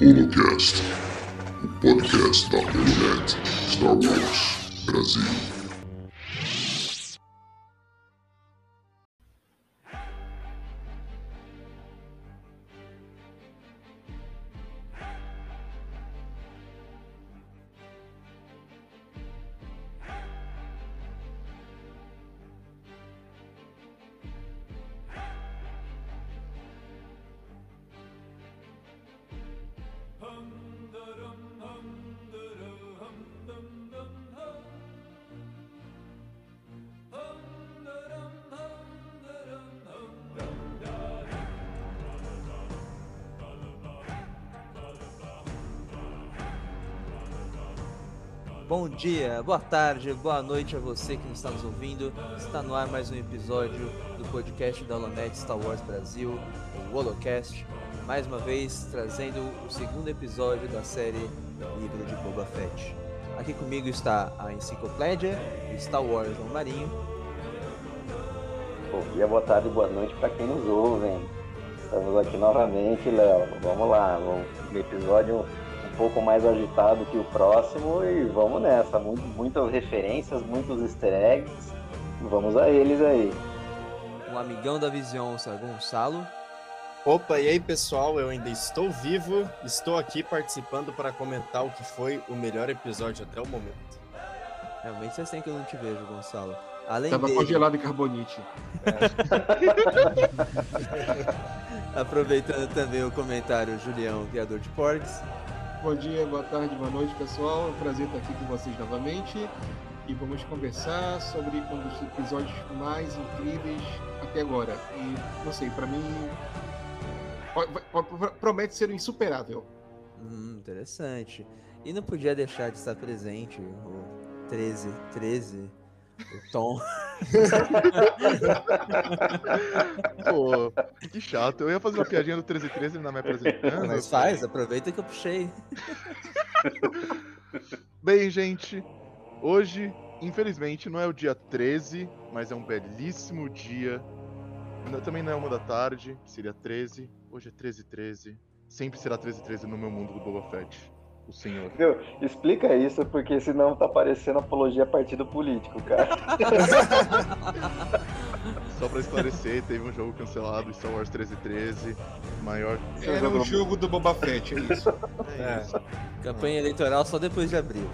Holocast, o podcast da Holonet Star Wars Brasil. Dia, boa tarde, boa noite a você que está nos ouvindo. Está no ar mais um episódio do podcast da Holonet Star Wars Brasil, o Holocast. Mais uma vez trazendo o segundo episódio da série Livro de Boba Fett. Aqui comigo está a enciclopédia Star Wars no Marinho. Bom dia, boa tarde, boa noite para quem nos ouve. Estamos aqui novamente, Léo. Vamos lá, um episódio pouco mais agitado que o próximo e vamos nessa. Mu- Muitas referências, muitos easter eggs. Vamos a eles aí. Um amigão da Visionça, Gonçalo. Opa, e aí pessoal, eu ainda estou vivo, estou aqui participando para comentar o que foi o melhor episódio até o momento. Realmente faz tempo que eu não te vejo, Gonçalo. Além Tava dele, congelado em carbonite. aproveitando também o comentário Julião, criador de Porgs. Bom dia, boa tarde, boa noite, pessoal. É um prazer estar aqui com vocês novamente. E vamos conversar sobre um dos episódios mais incríveis até agora. E, não sei, pra mim. Promete ser insuperável. Hum, interessante. E não podia deixar de estar presente o 13, 13, o Tom. Pô, que chato. Eu ia fazer uma piadinha do 1313 ele não me apresentando. Mas faz, aproveita que eu puxei. Bem, gente, hoje, infelizmente, não é o dia 13, mas é um belíssimo dia. Também não é uma da tarde, seria 13. Hoje é 1313. Sempre será 1313 no meu mundo do Boba Fett. O senhor. Explica isso, porque senão tá parecendo apologia a partido político, cara. Só pra esclarecer, teve um jogo cancelado, Star Wars 1313. Maior. Era o jogo do Boba Fett, é isso. É isso. Campanha eleitoral só depois de abril.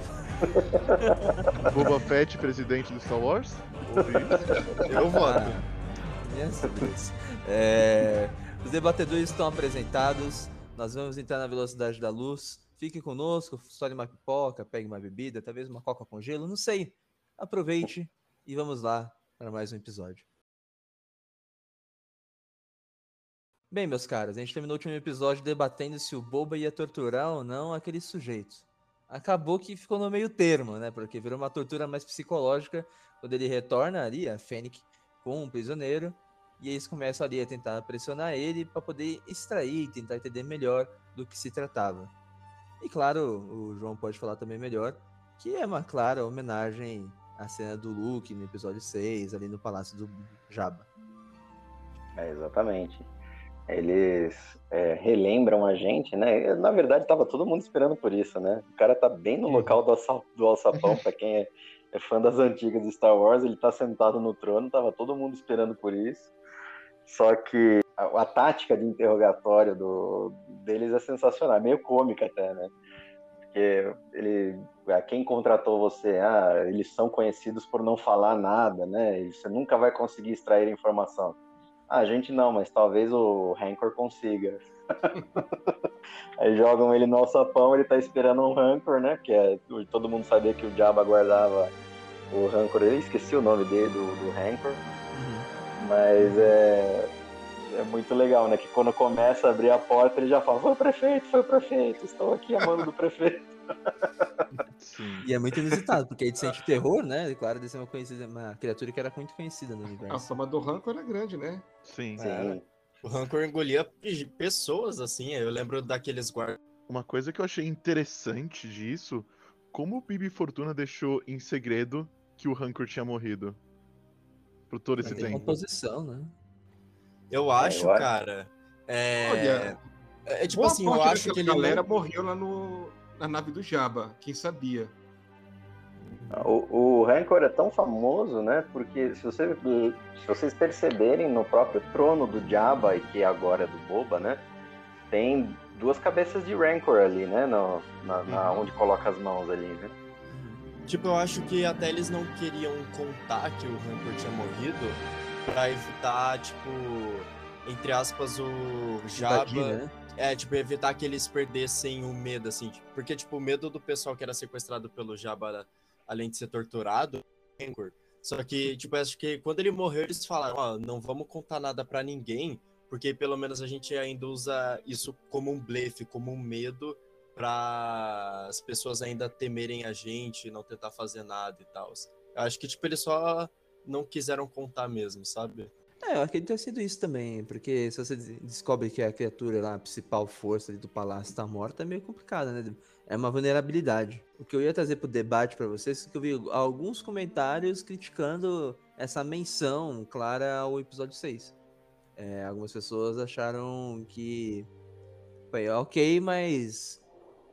Boba Fett, presidente do Star Wars? Eu voto. Ah. É, os debatedores estão apresentados. Nós vamos entrar na velocidade da luz. Fique conosco, sole uma pipoca, pegue uma bebida, talvez uma coca com gelo, não sei. Aproveite e vamos lá para mais um episódio. Bem, meus caros, a gente terminou o último episódio debatendo se o Boba ia torturar ou não aquele sujeito. Acabou que ficou no meio termo, né? Porque virou uma tortura mais psicológica quando ele retorna ali, a Fennec, com um prisioneiro, e eles começam ali a tentar pressionar ele para poder extrair, tentar entender melhor do que se tratava. E claro, o João pode falar também melhor, que é uma clara homenagem à cena do Luke no episódio 6, ali no Palácio do Jabba. É, exatamente. Eles é, relembram a gente, né? Na verdade, tava todo mundo esperando por isso, né? O cara tá bem no local do, alça- do alçapão, pra quem é, é fã das antigas de Star Wars, ele tá sentado no trono, tava todo mundo esperando por isso. Só que a, a tática de interrogatório do, deles é sensacional, é meio cômica até, né? Porque ele, a quem contratou você, ah, eles são conhecidos por não falar nada, né? E você nunca vai conseguir extrair informação. Ah, a gente não, mas talvez o Rancor consiga. Aí jogam ele no alçapão, ele tá esperando um Rancor, né? Que é, todo mundo sabia que o Jabba guardava o Rancor. Eu esqueci o nome dele, do, do Rancor. Mas é, é muito legal, né? Que quando começa a abrir a porta, ele já fala: Foi o prefeito, foi o prefeito, estou aqui a mando do prefeito. Sim. E é muito inusitado, porque ele sente terror, né? E claro, de ser uma, conhecida, uma criatura que era muito conhecida no A universo. fama do Rancor era grande, né? Sim. Sim. O Rancor engolia pe- pessoas, assim, eu lembro daqueles guardas. Uma coisa que eu achei interessante disso, como o Bibi Fortuna deixou em segredo que o Rancor tinha morrido. Por todo esse Tem tempo. composição, né? Eu acho, eu acho. cara. É, Olha, é tipo Boa assim, eu acho que ele. galera não- morreu lá no, na nave do Jabba, quem sabia. O, o Rancor é tão famoso, né? Porque se, você, se vocês perceberem no próprio trono do Jabba, e que agora é do Boba, né? Tem duas cabeças de Rancor ali, né? No, na, na- onde coloca as mãos ali, né? Tipo, eu acho que até eles não queriam contar que o Rancor tinha morrido pra evitar, tipo, entre aspas, o Jabba. Né? É, tipo, evitar que eles perdessem o medo, assim. tipo, Porque, tipo, o medo do pessoal que era sequestrado pelo Jabba, além de ser torturado, é Rancor. Só que, tipo, acho que quando ele morreu, eles falaram, ó, não vamos contar nada pra ninguém, porque pelo menos a gente ainda usa isso como um blefe, como um medo pra as pessoas ainda temerem a gente, não tentar fazer nada e tal. Eu acho que, tipo, eles só não quiseram contar mesmo, sabe? É, eu acredito ter sido isso também, porque se você des- descobre que a criatura lá, a principal força do palácio tá morta, é meio complicado, né? É uma vulnerabilidade. O que eu ia trazer pro debate pra vocês é que eu vi alguns comentários criticando essa menção clara ao episódio 6. É, algumas pessoas acharam que foi ok, mas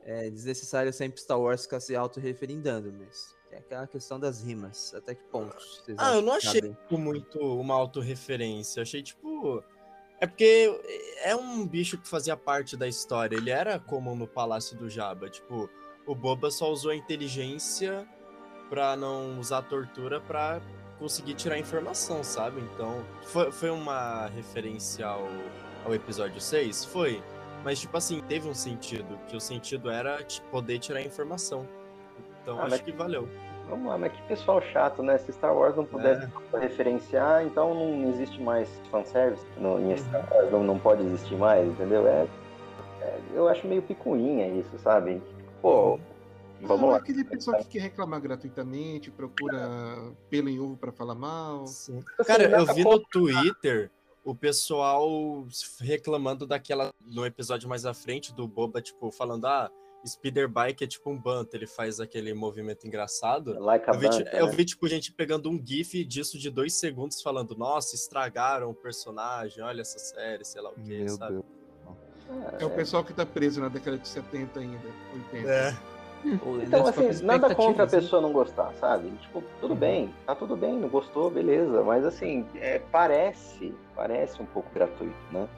é desnecessário sempre Star Wars ficar se autorreferendando, mas é aquela questão das rimas. Até que ponto? vocês Ah, eu não achei tipo, muito uma autorreferência. Achei, tipo. É porque é um bicho que fazia parte da história. Ele era comum no Palácio do Jabba. Tipo, o Boba só usou a inteligência pra não usar tortura pra conseguir tirar informação, sabe? Então, foi, foi uma referência ao, ao episódio 6? Foi. Mas, tipo assim, teve um sentido. Que o sentido era tipo, poder tirar informação. Então, Ah, acho que valeu. Vamos lá, mas que pessoal chato, né? Se Star Wars não pudesse referenciar, então não existe mais fanservice no, em Star Wars, não, não pode existir mais, entendeu? É, é- eu acho meio picuinha isso, sabe? Pô, vamos Não, lá. Aquele pessoal que quer reclamar gratuitamente, procura pelo em ovo pra falar mal. Assim, Cara, eu vi no Twitter o pessoal reclamando daquela. No episódio mais à frente do Boba, tipo, falando: ah, Speeder Bike é tipo um banto, ele faz aquele movimento engraçado. Like a Eu vi, Banca, eu né? vi, tipo, gente pegando um GIF disso de dois segundos falando: nossa, estragaram o personagem, olha essa série, sei lá o que, Meu sabe? Deus. É o pessoal que tá preso na década de 70 ainda, 80. É. Então, assim, nada contra a pessoa não gostar, sabe? Tipo, tudo bem, tá tudo bem, não gostou, beleza. Mas assim, é, parece, parece um pouco gratuito, né?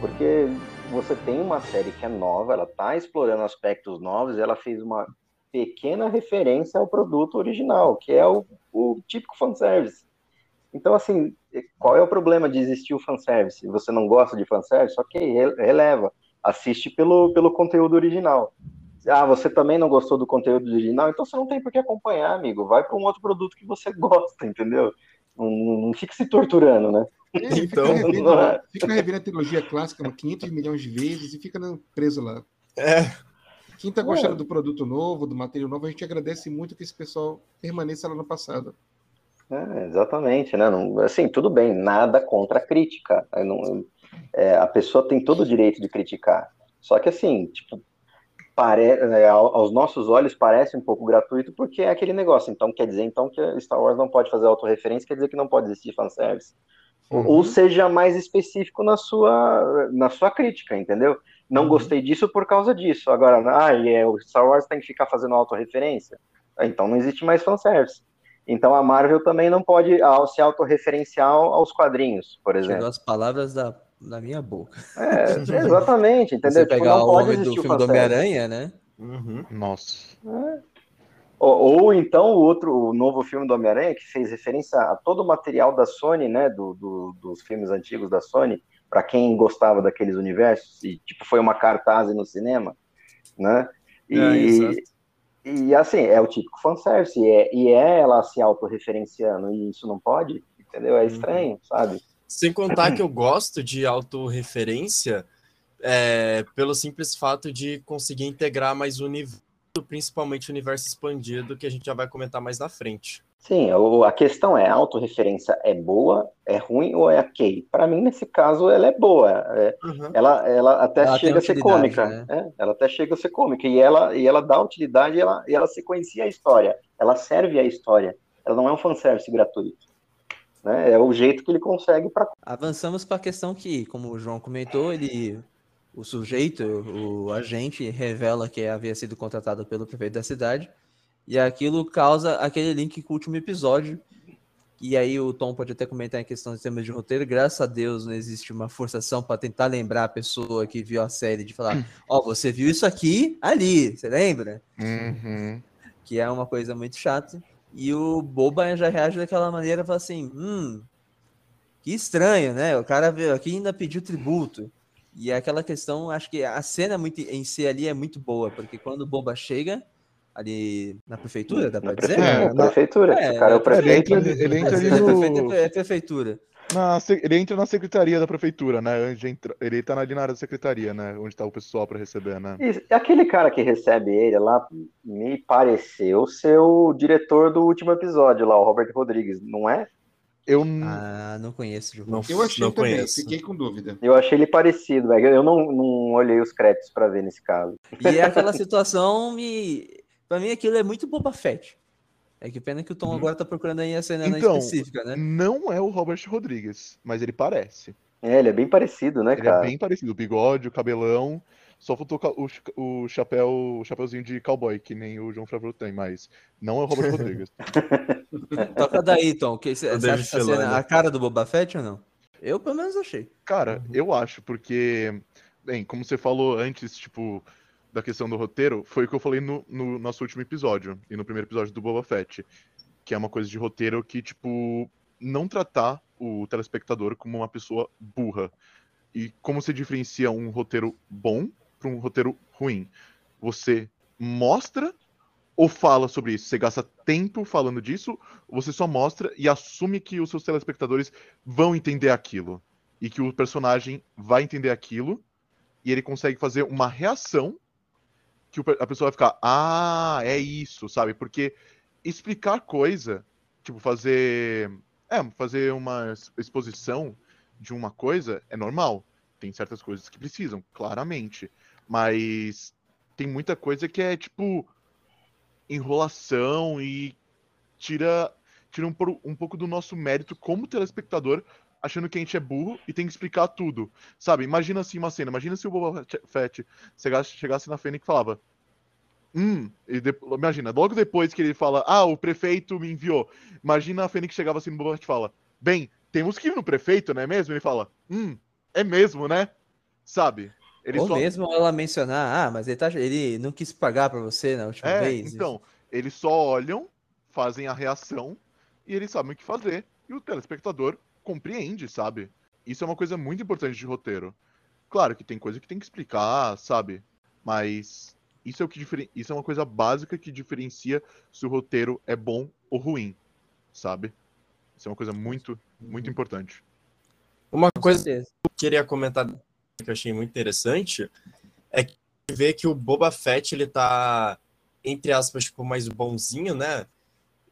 Porque você tem uma série que é nova, ela tá explorando aspectos novos, ela fez uma pequena referência ao produto original, que é o, o típico fanservice. Então, assim, qual é o problema de existir o fanservice? Você não gosta de fanservice? Ok, re- releva. Assiste pelo, pelo conteúdo original. Ah, você também não gostou do conteúdo original? Então você não tem por que acompanhar, amigo. Vai para um outro produto que você gosta, entendeu? Não, não fique se torturando, né? É, fica, Então, revendo, é. fica revendo a trilogia clássica 500 milhões de vezes e fica preso lá. É. Quem tá gostando do produto novo, do material novo, a gente agradece muito que esse pessoal permaneça lá no passado. É, exatamente, né? Não- assim, tudo bem, nada contra a crítica. Não- é, a pessoa tem todo o direito de criticar. Só que assim, tipo, pare, é, ao- aos nossos olhos parece um pouco gratuito porque é aquele negócio. Então quer dizer então que Star Wars não pode fazer autorreferência, quer dizer que não pode existir fanservice. Ou- Ou seja mais específico na sua, na sua crítica, entendeu? Não Uhum. gostei disso por causa disso. Agora, ah, e é, o Star Wars tem que ficar fazendo autorreferência? Ah, Então não existe mais fanservice. Então a Marvel também não pode ah, se autorreferenciar aos quadrinhos, por exemplo. as palavras da, da minha boca. É, exatamente, entendeu? Você Tipo, pegar não o pode homem do filme do. Homem-Aranha, né? Uhum. Nossa. Ou, ou então o outro, o novo filme do Homem-Aranha, que fez referência a todo o material da Sony, né? do- do- dos filmes antigos da Sony, para quem gostava daqueles universos, e tipo, foi uma cartaz no cinema, né? E, É, e assim, é o típico fanservice, e é, e é ela se autorreferenciando, e isso não pode, entendeu? É estranho, sabe? Sem contar que eu gosto de autorreferência é, pelo simples fato de conseguir integrar mais o universo, principalmente o universo expandido, que a gente já vai comentar mais na frente. Sim, a questão é, a autorreferência é boa, é ruim ou é ok? Para mim, nesse caso, ela é boa. é- ela, ela até Ela chega a ser cômica. né? é, ela até chega a ser cômica. E ela, e ela dá utilidade e ela, e ela sequencia a história. Ela serve a história. Ela não é um fanservice gratuito. Né? É o jeito que ele consegue para Avançamos para a questão que, como o João comentou, ele, o sujeito, o agente, revela que havia sido contratado pelo prefeito da cidade, e aquilo causa aquele link com o último episódio. E aí o Tom pode até comentar em questão de temas de roteiro. Graças a Deus não existe uma forçação para tentar lembrar a pessoa que viu a série de falar: Ó, oh, você viu isso aqui ali, você lembra? Uhum. Que é uma coisa muito chata. E o Boba já reage daquela maneira, fala assim: hum, que estranho, né? O cara veio aqui e ainda pediu tributo. E é aquela questão, acho que a cena muito, em si ali é muito boa, porque quando o Boba chega ali na prefeitura, dá pra dizer? É, na prefeitura. É, o cara é o é, prefeito. Ele entra, ele entra ali É, no... prefeito- é prefeitura. na ele entra na secretaria da prefeitura, né? Ele tá ali na área da secretaria, né? Onde tá o pessoal pra receber, né? E aquele cara que recebe ele lá me pareceu ser o diretor do último episódio lá, o Robert Rodrigues, não é? Eu Ah, não conheço, João. Não, Eu achei não também, conheço. fiquei com dúvida. Eu achei ele parecido, velho. Eu não, não olhei os créditos pra ver nesse caso. E é aquela situação me. Pra mim aquilo é muito Boba Fett. É que pena que o Tom agora tá procurando aí a cena Então, específica, né? não é o Robert Rodrigues, mas ele parece. É, ele é bem parecido, né, Ele cara? é bem parecido, o bigode, o cabelão. Só faltou o, o chapéu, o chapéuzinho de cowboy, que nem o João Favreau tem, mas não é o Robert Rodrigues. Toca daí, Tom. Que você David acha essa cena Filoni. a cara do Boba Fett ou não? Eu, pelo menos, achei. Cara, eu acho, porque, bem, como você falou antes, tipo, da questão do roteiro, foi o que eu falei no, no nosso último episódio, e no primeiro episódio do Boba Fett, que é uma coisa de roteiro que, tipo, não tratar o telespectador como uma pessoa burra. E como você diferencia um roteiro bom para um roteiro ruim? Você mostra ou fala sobre isso? Você gasta tempo falando disso, ou você só mostra e assume que os seus telespectadores vão entender aquilo? E que o personagem vai entender aquilo, e ele consegue fazer uma reação que a pessoa vai ficar, ah, é isso, sabe? Porque explicar coisa, tipo, fazer. É, fazer uma exposição de uma coisa é normal. Tem certas coisas que precisam, claramente. Mas tem muita coisa que é, tipo, enrolação e tira, tira um, um pouco do nosso mérito como telespectador, achando que a gente é burro e tem que explicar tudo. Sabe? Imagina assim uma cena. Imagina se o Boba Fett chegasse, chegasse na Fênix e falava. Hum, e de- imagina, logo depois que ele fala, ah, o prefeito me enviou. Imagina a Fênix chegava assim no Boba Fett e fala, bem, temos que ir no prefeito, não é mesmo? Ele fala, hum, é mesmo, né? Sabe? Ele Ou só- mesmo ela mencionar, ah, mas ele, tá, ele não quis pagar pra você na última É, vez. então, eles só olham, fazem a reação e eles sabem o que fazer. E o telespectador compreende, sabe? Isso é uma coisa muito importante de roteiro. Claro que tem coisa que tem que explicar, sabe? Mas isso é o que diferen... isso é uma coisa básica que diferencia se o roteiro é bom ou ruim, sabe? Isso é uma coisa muito, muito importante. Uma coisa que eu queria comentar que eu achei muito interessante é que ver que o Boba Fett ele tá entre aspas tipo mais bonzinho, né?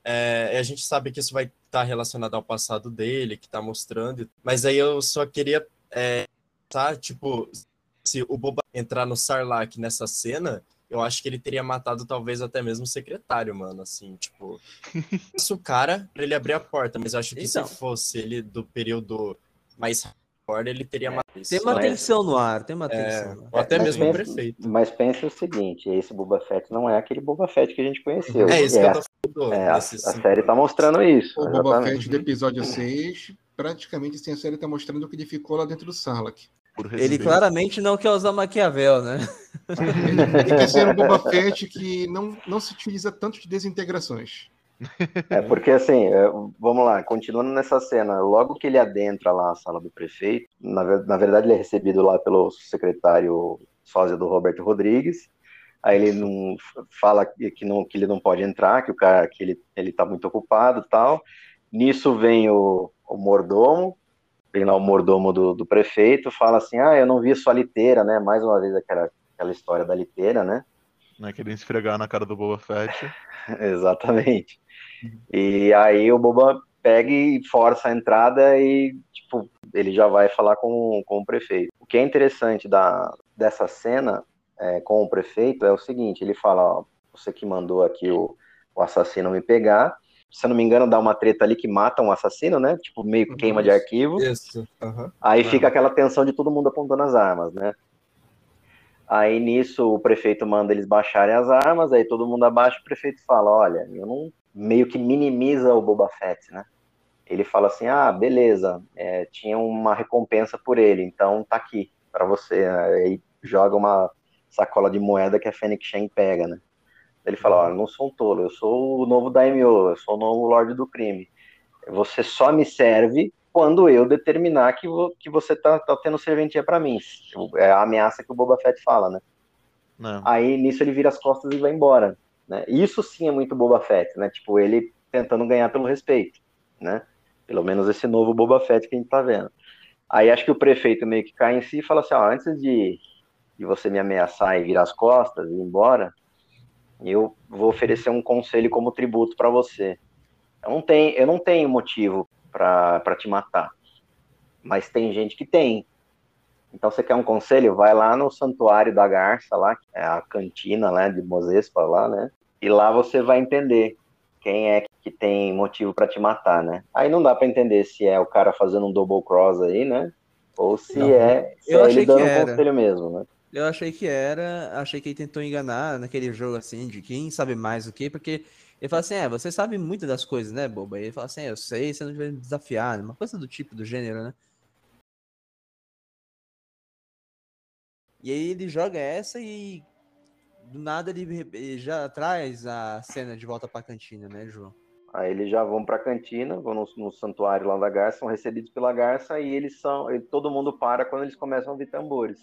É, a gente sabe que isso vai estar relacionado ao passado dele, que tá mostrando. Mas aí eu só queria é, tá tipo se o Boba entrar no Sarlacc nessa cena, eu acho que ele teria matado talvez até mesmo o secretário, mano, assim, tipo, isso o cara pra ele abrir a porta, mas eu acho que Então. se fosse ele do período mais hardcore, ele teria matado isso. Tem uma Mas- tensão no ar, tem uma É, tensão. no ar. ou até Mas mesmo o pensa- prefeito. Mas pense o seguinte, esse Boba Fett não é aquele Boba Fett que a gente conheceu. É isso que eu a- tô falando. é, a, a série tá mostrando isso. O Boba exatamente. Fett do episódio 6, praticamente assim, a série tá mostrando o que ele ficou lá dentro do Sarlacc. Ele claramente não quer usar Maquiavel, né? Ele, ele quer ser um Boba Fett que não, não se utiliza tanto de desintegrações. É, porque assim, é, vamos lá, continuando nessa cena, logo que ele adentra lá a sala do prefeito, na, na verdade ele é recebido lá pelo secretário sósia do Roberto Rodrigues, aí ele não fala que, não, que ele não pode entrar, que o cara que ele, ele tá muito ocupado tal. Nisso vem o, o mordomo, vem lá o mordomo do, do prefeito, fala assim, ah, eu não vi sua liteira, né? Mais uma vez aquela, aquela história da liteira, né? Né, querendo esfregar na cara do Boba Fett. Exatamente. E aí o Boba pega e força a entrada e, tipo, ele já vai falar com, com o prefeito. O que é interessante da, dessa cena é, com o prefeito é o seguinte, ele fala, ó, você que mandou aqui o, o assassino me pegar, se eu não me engano, dá uma treta ali que mata um assassino, né? Tipo, meio que queima de arquivo. Isso. aham. Aí Ah. fica aquela tensão de todo mundo apontando as armas, né? Aí nisso o prefeito manda eles baixarem as armas, aí todo mundo abaixa e o prefeito fala, olha, eu não meio que minimiza o Boba Fett, né? Ele fala assim, ah, beleza, é, tinha uma recompensa por ele, então tá aqui pra você. Aí joga uma sacola de moeda que a Fennec Shen pega, né? Ele fala, olha, eu não sou um tolo, eu sou o novo Daimyo, eu sou o novo Lorde do Crime. Você só me serve quando eu determinar que, vo- que você tá, tá tendo serventia pra mim. É a ameaça que o Boba Fett fala, né? Não. Aí nisso ele vira as costas e vai embora, né? Isso sim é muito Boba Fett, né? Tipo, ele tentando ganhar pelo respeito, né? Pelo menos esse novo Boba Fett que a gente tá vendo. Aí acho que o prefeito meio que cai em si e fala assim, ó, antes de, de você me ameaçar e virar as costas e ir embora, eu vou oferecer um conselho como tributo pra você. Eu não tenho, eu não tenho motivo pra te matar, mas tem gente que tem. Então você quer um conselho? Vai lá no Santuário da Garça, lá, que é a cantina né, de Mozespa lá, né? E lá você vai entender quem é que tem motivo pra te matar, né? Aí não dá pra entender se é o cara fazendo um double cross aí, né? Ou se Não. é, se Eu é ele dando que um conselho mesmo, né? Eu achei que era, achei que ele tentou enganar naquele jogo assim, de quem sabe mais o que, porque ele fala assim, é, você sabe muito das coisas, né, boba? E ele fala assim, é, eu sei, você não vai me desafiar, uma coisa do tipo, do gênero, né? E aí ele joga essa e do nada ele, ele já traz a cena de volta pra cantina, né, João? Aí eles já vão pra cantina, vão no, no santuário lá da Garça, são recebidos pela Garça e eles são, e todo mundo para quando eles começam a ouvir tambores.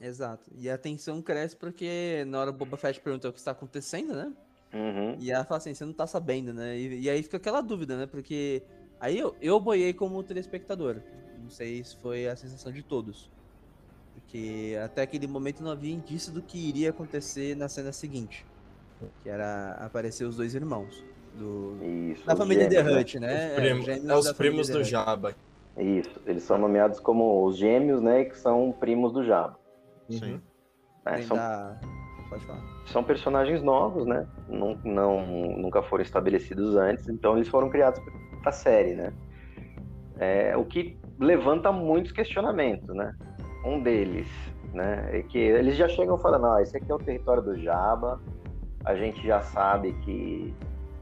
Exato. E a tensão cresce porque na hora o Boba Fett pergunta o que está acontecendo, né? Uhum. E ela fala assim, você não tá sabendo, né? E, e aí fica aquela dúvida, né? Porque aí eu, eu boiei como telespectador. Não sei se foi a sensação de todos. Porque até aquele momento não havia indício do que iria acontecer na cena seguinte. Que era aparecer os dois irmãos. Do, Isso. da família The gêmeos, né? Hut, né? Os primos- gêmeos é os da primos do Hutt. Jabba. Isso, eles são nomeados como os gêmeos, né, que são primos do Jabba. Sim. né? Vem São, da- Pode falar. são personagens novos, né? Não, não, nunca foram estabelecidos antes, então eles foram criados para a série, né? É, o que levanta muitos questionamentos, né? Um deles, né, é que eles já chegam falando, ó, esse aqui é o território do Jabba, a gente já sabe que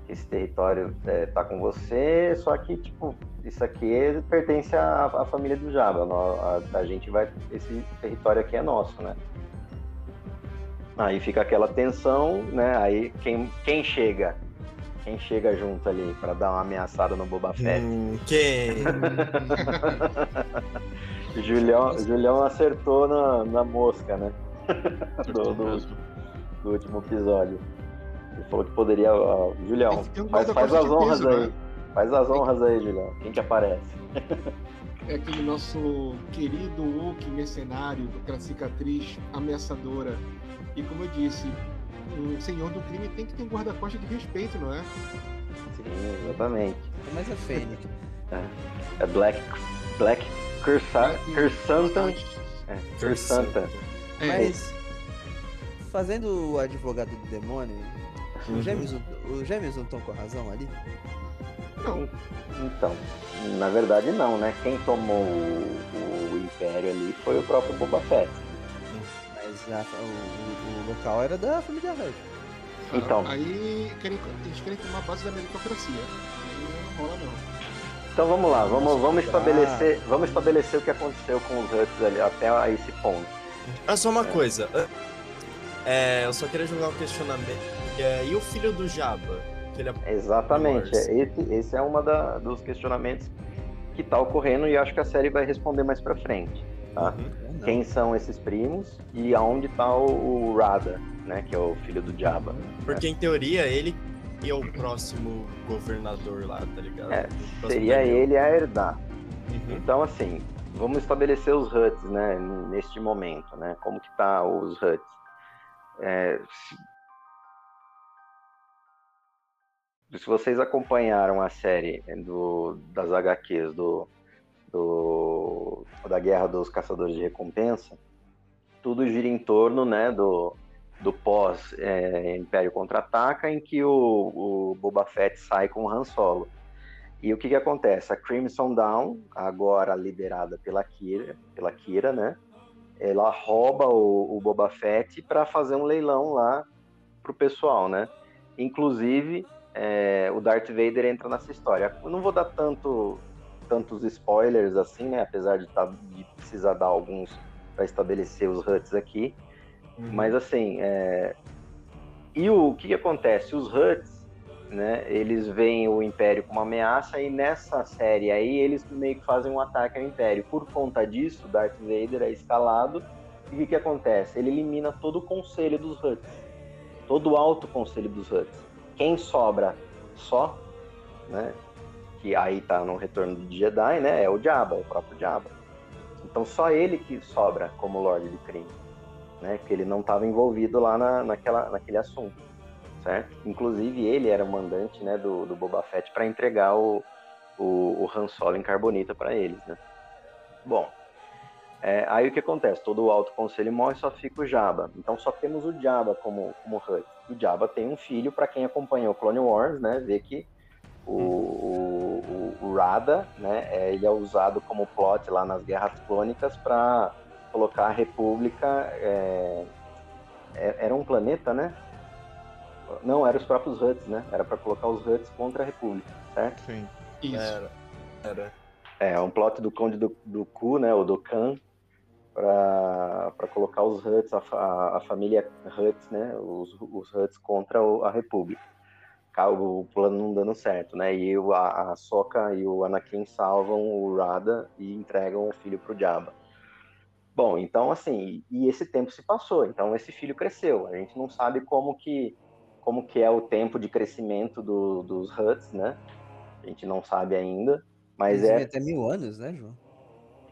esse território é, tá com você, só que, tipo, isso aqui pertence à, à família do Jabba, nó- a, a gente vai, esse território aqui é nosso, né? Aí fica aquela tensão, né? Aí quem, quem chega? Quem chega junto ali pra dar uma ameaçada no Boba Fett? Hum, quem? Julião, Julião acertou na, na mosca, né? Do, do, do último episódio. Ele falou que poderia. ó, Julião, um faz, faz as honras peso, aí. né? Faz as honras aí, Julião. Quem que aparece? É aquele nosso querido Hulk mercenário, com aquela cicatriz ameaçadora. E como eu disse, um senhor do crime tem que ter um guarda-costas de respeito, não é? Sim, exatamente. Mas é Fênix. É Black. Black Cursa, Cursanta. É, Cursanta. É, Mas, fazendo o advogado do demônio, Uhum. os gêmeos, os gêmeos não estão com razão ali? não, Então, na verdade não, né? Quem tomou o, o Império ali foi o próprio Boba Fett. Mas a- o, o- local era da família Hut. Então. Aí querem, eles querem tomar a base da meritocracia. Aí não rola não. Então vamos lá, vamos, vamos estabelecer, vamos estabelecer o que aconteceu com os Huts ali até a esse ponto. Ah, só uma coisa. É, eu só queria jogar um questionamento. É, e o filho do Jabba? Que ele é... Exatamente. Esse, esse é um dos questionamentos que está ocorrendo e acho que a série vai responder mais pra frente. Tá? Uhum. Quem são esses primos e aonde está o, o Rada, né? Que é o filho do Jabba. Porque em teoria ele é o próximo governador lá, tá ligado? É, seria ele a herdar. Uhum. Então, assim, vamos estabelecer os HUTs, né, neste momento, né? Como que tá os HUTs? É, se, se vocês acompanharam a série do, das HQs do, do, da Guerra dos Caçadores de Recompensa, tudo gira em torno, né, do, do pós é, Império Contra-Ataca, em que o, o Boba Fett sai com o Han Solo. E o que, que acontece? A Crimson Dawn, agora liderada pela Kira, pela Kira né? Ela rouba o, o Boba Fett para fazer um leilão lá pro pessoal, né? Inclusive, é, o Darth Vader entra nessa história. Eu não vou dar tanto, tantos spoilers assim, né? Apesar de, tá, de precisar dar alguns para estabelecer os Huts aqui. Uhum. Mas assim, é... e o, o que, que acontece? Os Huts né? Eles veem o Império como uma ameaça e nessa série aí eles meio que fazem um ataque ao Império. Por conta disso, Darth Vader é escalado e o que, que acontece? Ele elimina todo o conselho dos Huts, todo o alto conselho dos Huts. Quem sobra só, né? Que aí tá no Retorno do Jedi, né? É o Jabba, o próprio Jabba. Então só ele que sobra como Lorde de Crime, né? Que ele não estava envolvido lá na, naquela, naquele assunto certo? Inclusive ele era o mandante né, do, do Boba Fett para entregar o, o, o Han Solo em carbonita para eles, né? Bom, é, aí o que acontece? Todo o Alto Conselho morre, só fica o Jabba. Então só temos o Jabba como, como Hut. O Jabba tem um filho, para quem acompanhou Clone Wars, né? Vê que o, o, o, Rada, né? É, ele é usado como plot lá nas Guerras Clônicas para colocar a República. É, é, era um planeta, né? Não, eram os próprios Huts, né? Era para colocar os Huts contra a República, certo? Sim. Isso. Era. Era. É, um plot do Conde do, do Ku, né? O do Khan, para colocar os Huts, a, a, a, família Huts, né? Os, os Huts contra a República. O plano não dando certo, né? E o, a, a Soka e o Anakin salvam o Rada e entregam o filho pro Jabba. Bom, então assim, e esse tempo se passou, então esse filho cresceu. A gente não sabe como que como que é o tempo de crescimento do, dos Huts, né? A gente não sabe ainda, mas Eles é... até mil anos, né, João?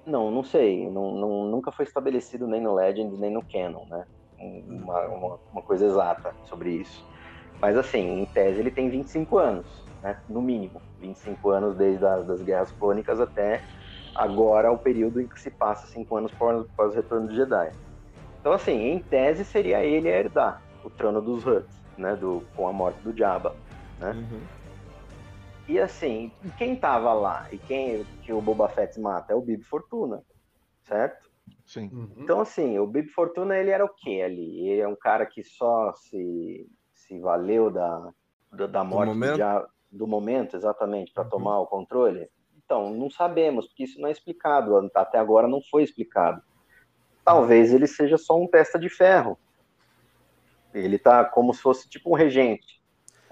Não, não sei. Não, não, nunca foi estabelecido nem no Legends, nem no Canon, né? Uma, uma, uma, coisa exata sobre isso. Mas assim, em tese ele tem 25 anos, né? No mínimo. 25 anos desde as das Guerras Clônicas até agora o período em que se passa 5 anos após, o retorno do Jedi. Então assim, em tese seria ele a herdar o trono dos Huts né, do, com a morte do Jabba, né? Uhum. E assim, quem tava lá e quem que o Boba Fett mata é o Bib Fortuna, certo? Sim. Uhum. Então assim, o Bib Fortuna ele era o que ali? Ele é um cara que só se, se valeu da, da, da morte do momento, do, Jabba, do momento exatamente, para uhum. tomar o controle? Então, não sabemos, porque isso não é explicado, até agora não foi explicado. Talvez ele seja só um testa de ferro, ele tá como se fosse tipo um regente.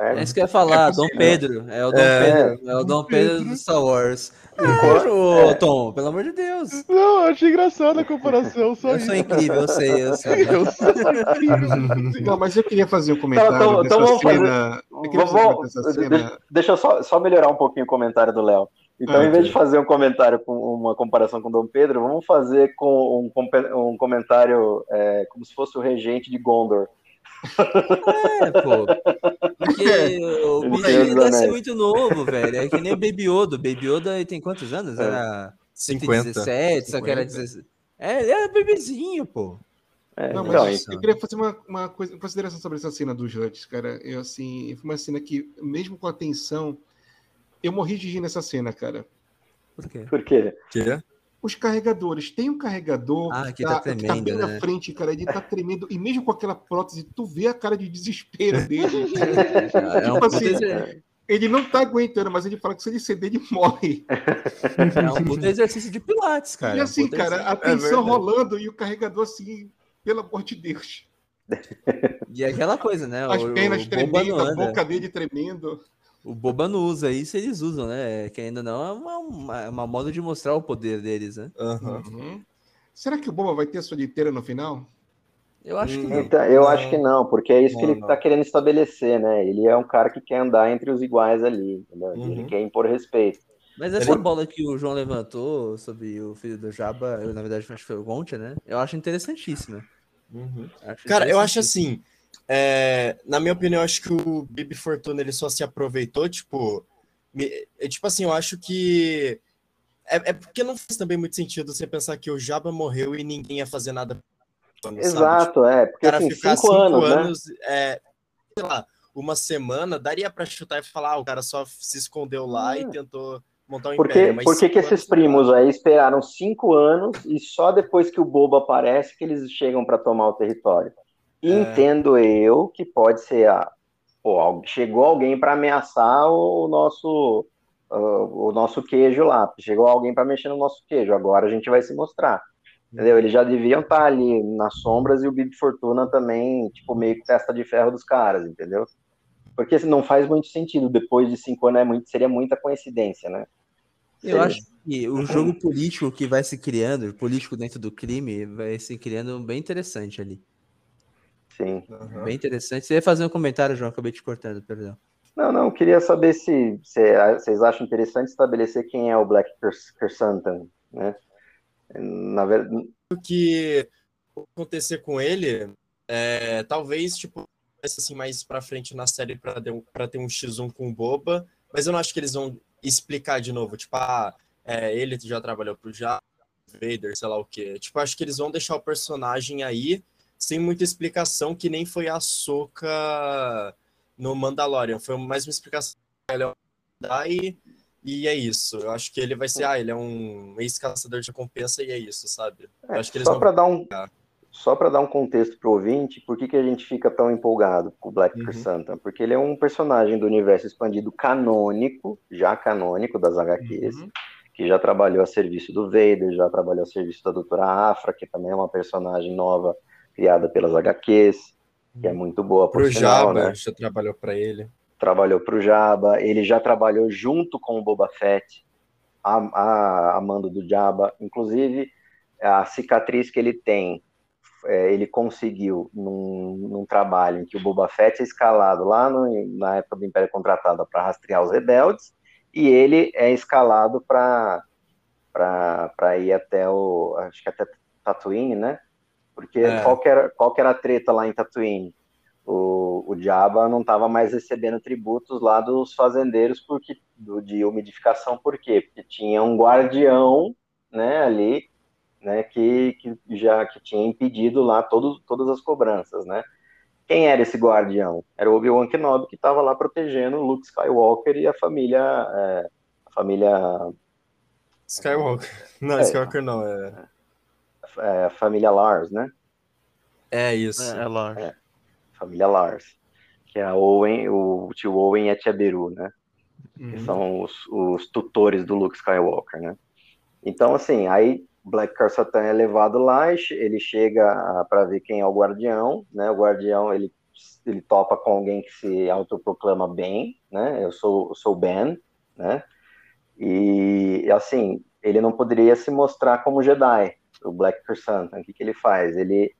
Certo? É isso que eu ia falar, é Dom Pedro. É o Dom é, Pedro. É o Dom Pedro do Star Wars. Ô, é. Tom, pelo amor de Deus. Não, eu achei engraçada a comparação. Só eu isso. sou incrível, eu sei, eu sei. eu sou incrível. Não, mas eu queria fazer um comentário então, então, então cena. Vamos, cena... Deixa eu só, só melhorar um pouquinho o comentário do Léo. Então, ah, em vez de fazer um comentário com uma comparação com Dom Pedro, vamos fazer com um, um comentário é, como se fosse o regente de Gondor. É, pô. Porque o deve ser muito novo, velho. É que nem o Baby Yoda. O Baby Yoda tem quantos anos? É. Era 50. 17, só que era 16. É, ele era bebezinho, pô. É, não, mas então. eu queria fazer uma, uma coisa, consideração sobre essa cena dos Huts, cara. Eu, assim, foi uma cena que, mesmo com a tensão, eu morri de rir nessa cena, cara. Por quê? Por quê? Que? os carregadores. Tem um carregador ah, que, tá, tá, tremendo, que tá bem né? na frente, cara. Ele tá tremendo. E mesmo com aquela prótese, tu vê a cara de desespero dele. é tipo um assim, ele não tá aguentando, mas ele fala que se ele ceder, ele morre. É um puto exercício de pilates, cara. E assim, cara, a tensão é rolando e o carregador assim, pelo amor de Deus. E é aquela coisa, né? As o, pernas o tremendo, a boca dele tremendo. O Boba não usa isso, eles usam, né? Que ainda não é uma, uma, uma moda de mostrar o poder deles, né? Uhum. Uhum. Será que o Boba vai ter a soliteira no final? Eu acho que não. Então, eu não. acho que não, porque é isso não, que ele está querendo estabelecer, né? Ele é um cara que quer andar entre os iguais ali, entendeu? Uhum. Ele quer impor respeito. Mas essa ele... bola que o João levantou sobre o filho do Jabba, eu, na verdade acho que foi o Gontia, né? Eu acho interessantíssima. Uhum. Acho cara, eu acho assim, é, na minha opinião, acho que o Bibi Fortuna ele só se aproveitou, tipo, me, é, tipo assim, eu acho que é, é, porque não faz também muito sentido você pensar que o Jabba morreu e ninguém ia fazer nada. sabe? Exato, é. Porque cara assim, ficar cinco, anos, né? é, sei lá, uma semana, daria pra chutar e falar, ah, o cara só se escondeu lá É. e tentou montar um Por que, império. mas por que, que cinco esses anos, lá. primos aí esperaram cinco anos e só depois que o Bobo aparece que eles chegam para tomar o território? É. Entendo eu que pode ser a. Pô, chegou alguém para ameaçar o nosso ah, o nosso queijo lá. Chegou alguém para mexer no nosso queijo. Agora a gente vai se mostrar. Entendeu? Eles já deviam estar ali nas sombras e o Bib Fortuna também, tipo, meio que testa de ferro dos caras, entendeu? Porque assim, não faz muito sentido. Depois de cinco anos é muito, seria muita coincidência, né? Eu Seria. acho que o jogo político que vai se criando, político dentro do crime, vai se criando bem interessante ali. Sim. Aham. Bem interessante. Você ia fazer um comentário, João, acabei te cortando, perdão. Não, não, queria saber se, se vocês acham interessante estabelecer quem é o Black Kersantan, né? Na verdade, o que acontecer com ele, é, talvez, tipo, assim, mais pra frente na série pra, ter um- pra ter um X1 com o Boba, mas eu não acho que eles vão explicar de novo, tipo, ah, é, ele já trabalhou pro Jabba, Vader, sei lá o quê. Tipo, acho que eles vão deixar o personagem aí sem muita explicação, que nem foi a Soca no Mandalorian. Foi mais uma explicação. Ele é um Jedi e é isso. Eu acho que ele vai ser, ah, ele é um ex-caçador de recompensa e é isso, sabe? Eu acho que eles só para dar um só para dar um contexto pro ouvinte, por que, que a gente fica tão empolgado com o Black Uhum. Kersantan? Porque ele é um personagem do universo expandido canônico, já canônico das HQs, Uhum. que já trabalhou a serviço do Vader, já trabalhou a serviço da Doutora Afra, que também é uma personagem nova criada pelas HQs, que é muito boa por Pro sinal, Jabba, né? já trabalhou pra ele. trabalhou para o Jabba, ele já trabalhou junto com o Boba Fett, a, a, a mando do Jabba, inclusive a cicatriz que ele tem, é, ele conseguiu num, num trabalho em que o Boba Fett é escalado lá no, na época do Império Contratado para rastrear os rebeldes, e ele é escalado para ir até o, acho que até Tatooine, né? Porque É. qual, que era, qual que era a treta lá em Tatooine? o, o Jabba não estava mais recebendo tributos lá dos fazendeiros porque, do, de umidificação, por quê? Porque tinha um guardião né, ali né, que, que já que tinha impedido lá todo, todas as cobranças. Né? Quem era esse guardião? Era o Obi-Wan Kenobi que estava lá protegendo o Luke Skywalker e a família. é, a família. Skywalker. Não, É. Skywalker não, é. É, família Lars, né? É isso. É, é Lars. É. família Lars, que é a Owen, o tio Owen e a tia Beru, né? Que Uhum. são os, os tutores do Luke Skywalker, né? Então, assim, aí Black Car Satan é levado lá, e ele chega para ver quem é o guardião, né? O guardião, ele, ele topa com alguém que se autoproclama Ben, né? Eu sou, eu sou Ben, né? E, assim, ele não poderia se mostrar como Jedi, o Black Car Satan. O que, que ele faz? Ele,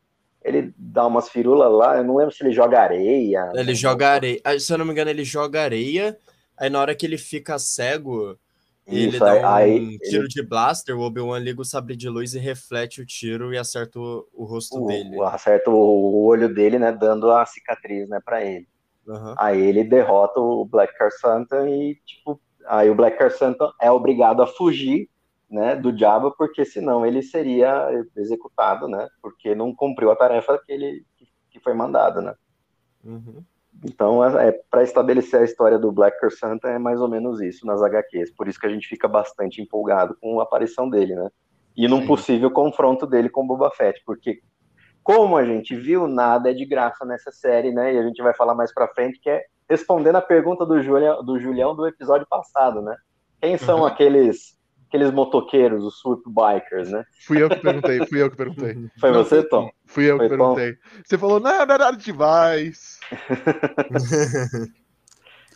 ele dá umas firulas lá, eu não lembro se ele joga areia. Ele joga areia. Ah, Se eu não me engano, ele joga areia. Aí na hora que ele fica cego, ele Isso, dá aí- um aí tiro ele- de blaster, o Obi-Wan liga o sabre de luz e reflete o tiro e acerta o, o rosto o- dele. acerta o olho dele, né, dando a cicatriz, né, para ele. Aham. Aí ele derrota o Black Car Santa e tipo, aí o Black Car Santa é obrigado a fugir, né, do Jabba, porque senão ele seria executado, né, porque não cumpriu a tarefa que ele que foi mandada, né. Uhum. Então, é, para estabelecer a história do Black Santa é mais ou menos isso nas HQs. Por isso que a gente fica bastante empolgado com a aparição dele, né? E num Sim. possível confronto dele com o Boba Fett, porque como a gente viu, nada é de graça nessa série, né? E a gente vai falar mais pra frente, que é respondendo a pergunta do Julião do, Julião do episódio passado, né? Quem são Uhum. aqueles aqueles motoqueiros, os swoop bikers, né? Fui eu que perguntei, fui eu que perguntei. Foi Não, você, Tom? Fui eu que Foi Tom? perguntei. Você falou, não, não é nada demais.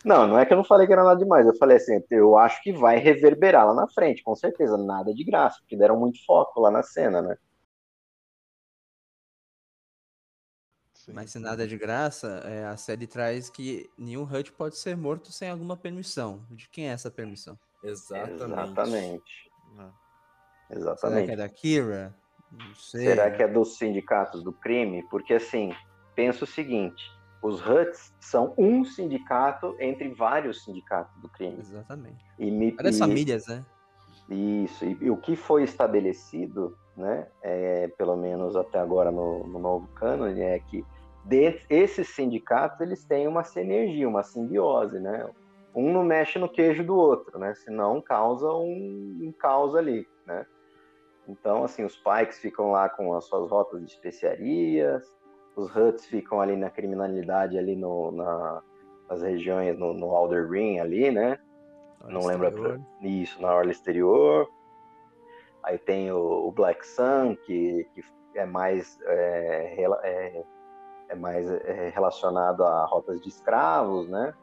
Não, não é que eu não falei que era nada demais. Eu falei assim, eu acho que vai reverberar lá na frente, com certeza. Nada de graça, porque deram muito foco lá na cena, né? Sim. Mas se nada é de graça, é, a série traz que nenhum Hut pode ser morto sem alguma permissão. De quem é essa permissão? Exatamente. Exatamente. Não. Será que Exatamente. é da Kira? Não sei. Será que é dos sindicatos do crime? Porque assim, pensa o seguinte: os Huts são um sindicato entre vários sindicatos do crime. Exatamente. E, me, Várias e- famílias, né? Isso, e, e o que foi estabelecido né? É, pelo menos até agora no, no novo cânone, é que de, esses sindicatos eles têm uma sinergia, uma simbiose, né? Um não mexe no queijo do outro, né? Senão causa um, um caos ali, né? Então, assim, os Pikes ficam lá com as suas rotas de especiarias, os Huts ficam ali na criminalidade, ali no, na, nas regiões, no, no Alder Green ali, né? Não lembro pra... isso, na orla exterior. Aí tem o, o Black Sun, que, que é mais é, é, é mais é, relacionado a rotas de escravos, né?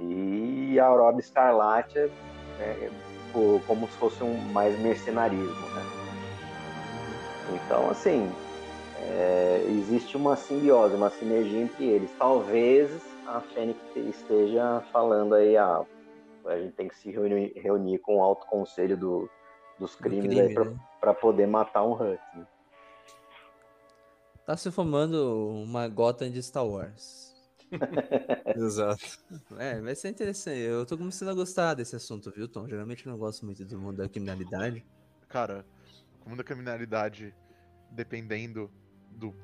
E a Aurora Escarlate é, é como se fosse um mais mercenarismo, né? Então, assim, é, existe uma simbiose, uma sinergia entre eles. Talvez a Fênix esteja falando aí, ah, a gente tem que se reunir, reunir com o alto conselho do, dos crimes crime, para né? poder matar um Hut. Né? Tá se formando uma Gotham de Star Wars. Exato. É, vai ser interessante. Eu tô começando a gostar desse assunto, viu, Tom? Geralmente eu não gosto muito do mundo da criminalidade. Cara, o mundo da criminalidade, dependendo do,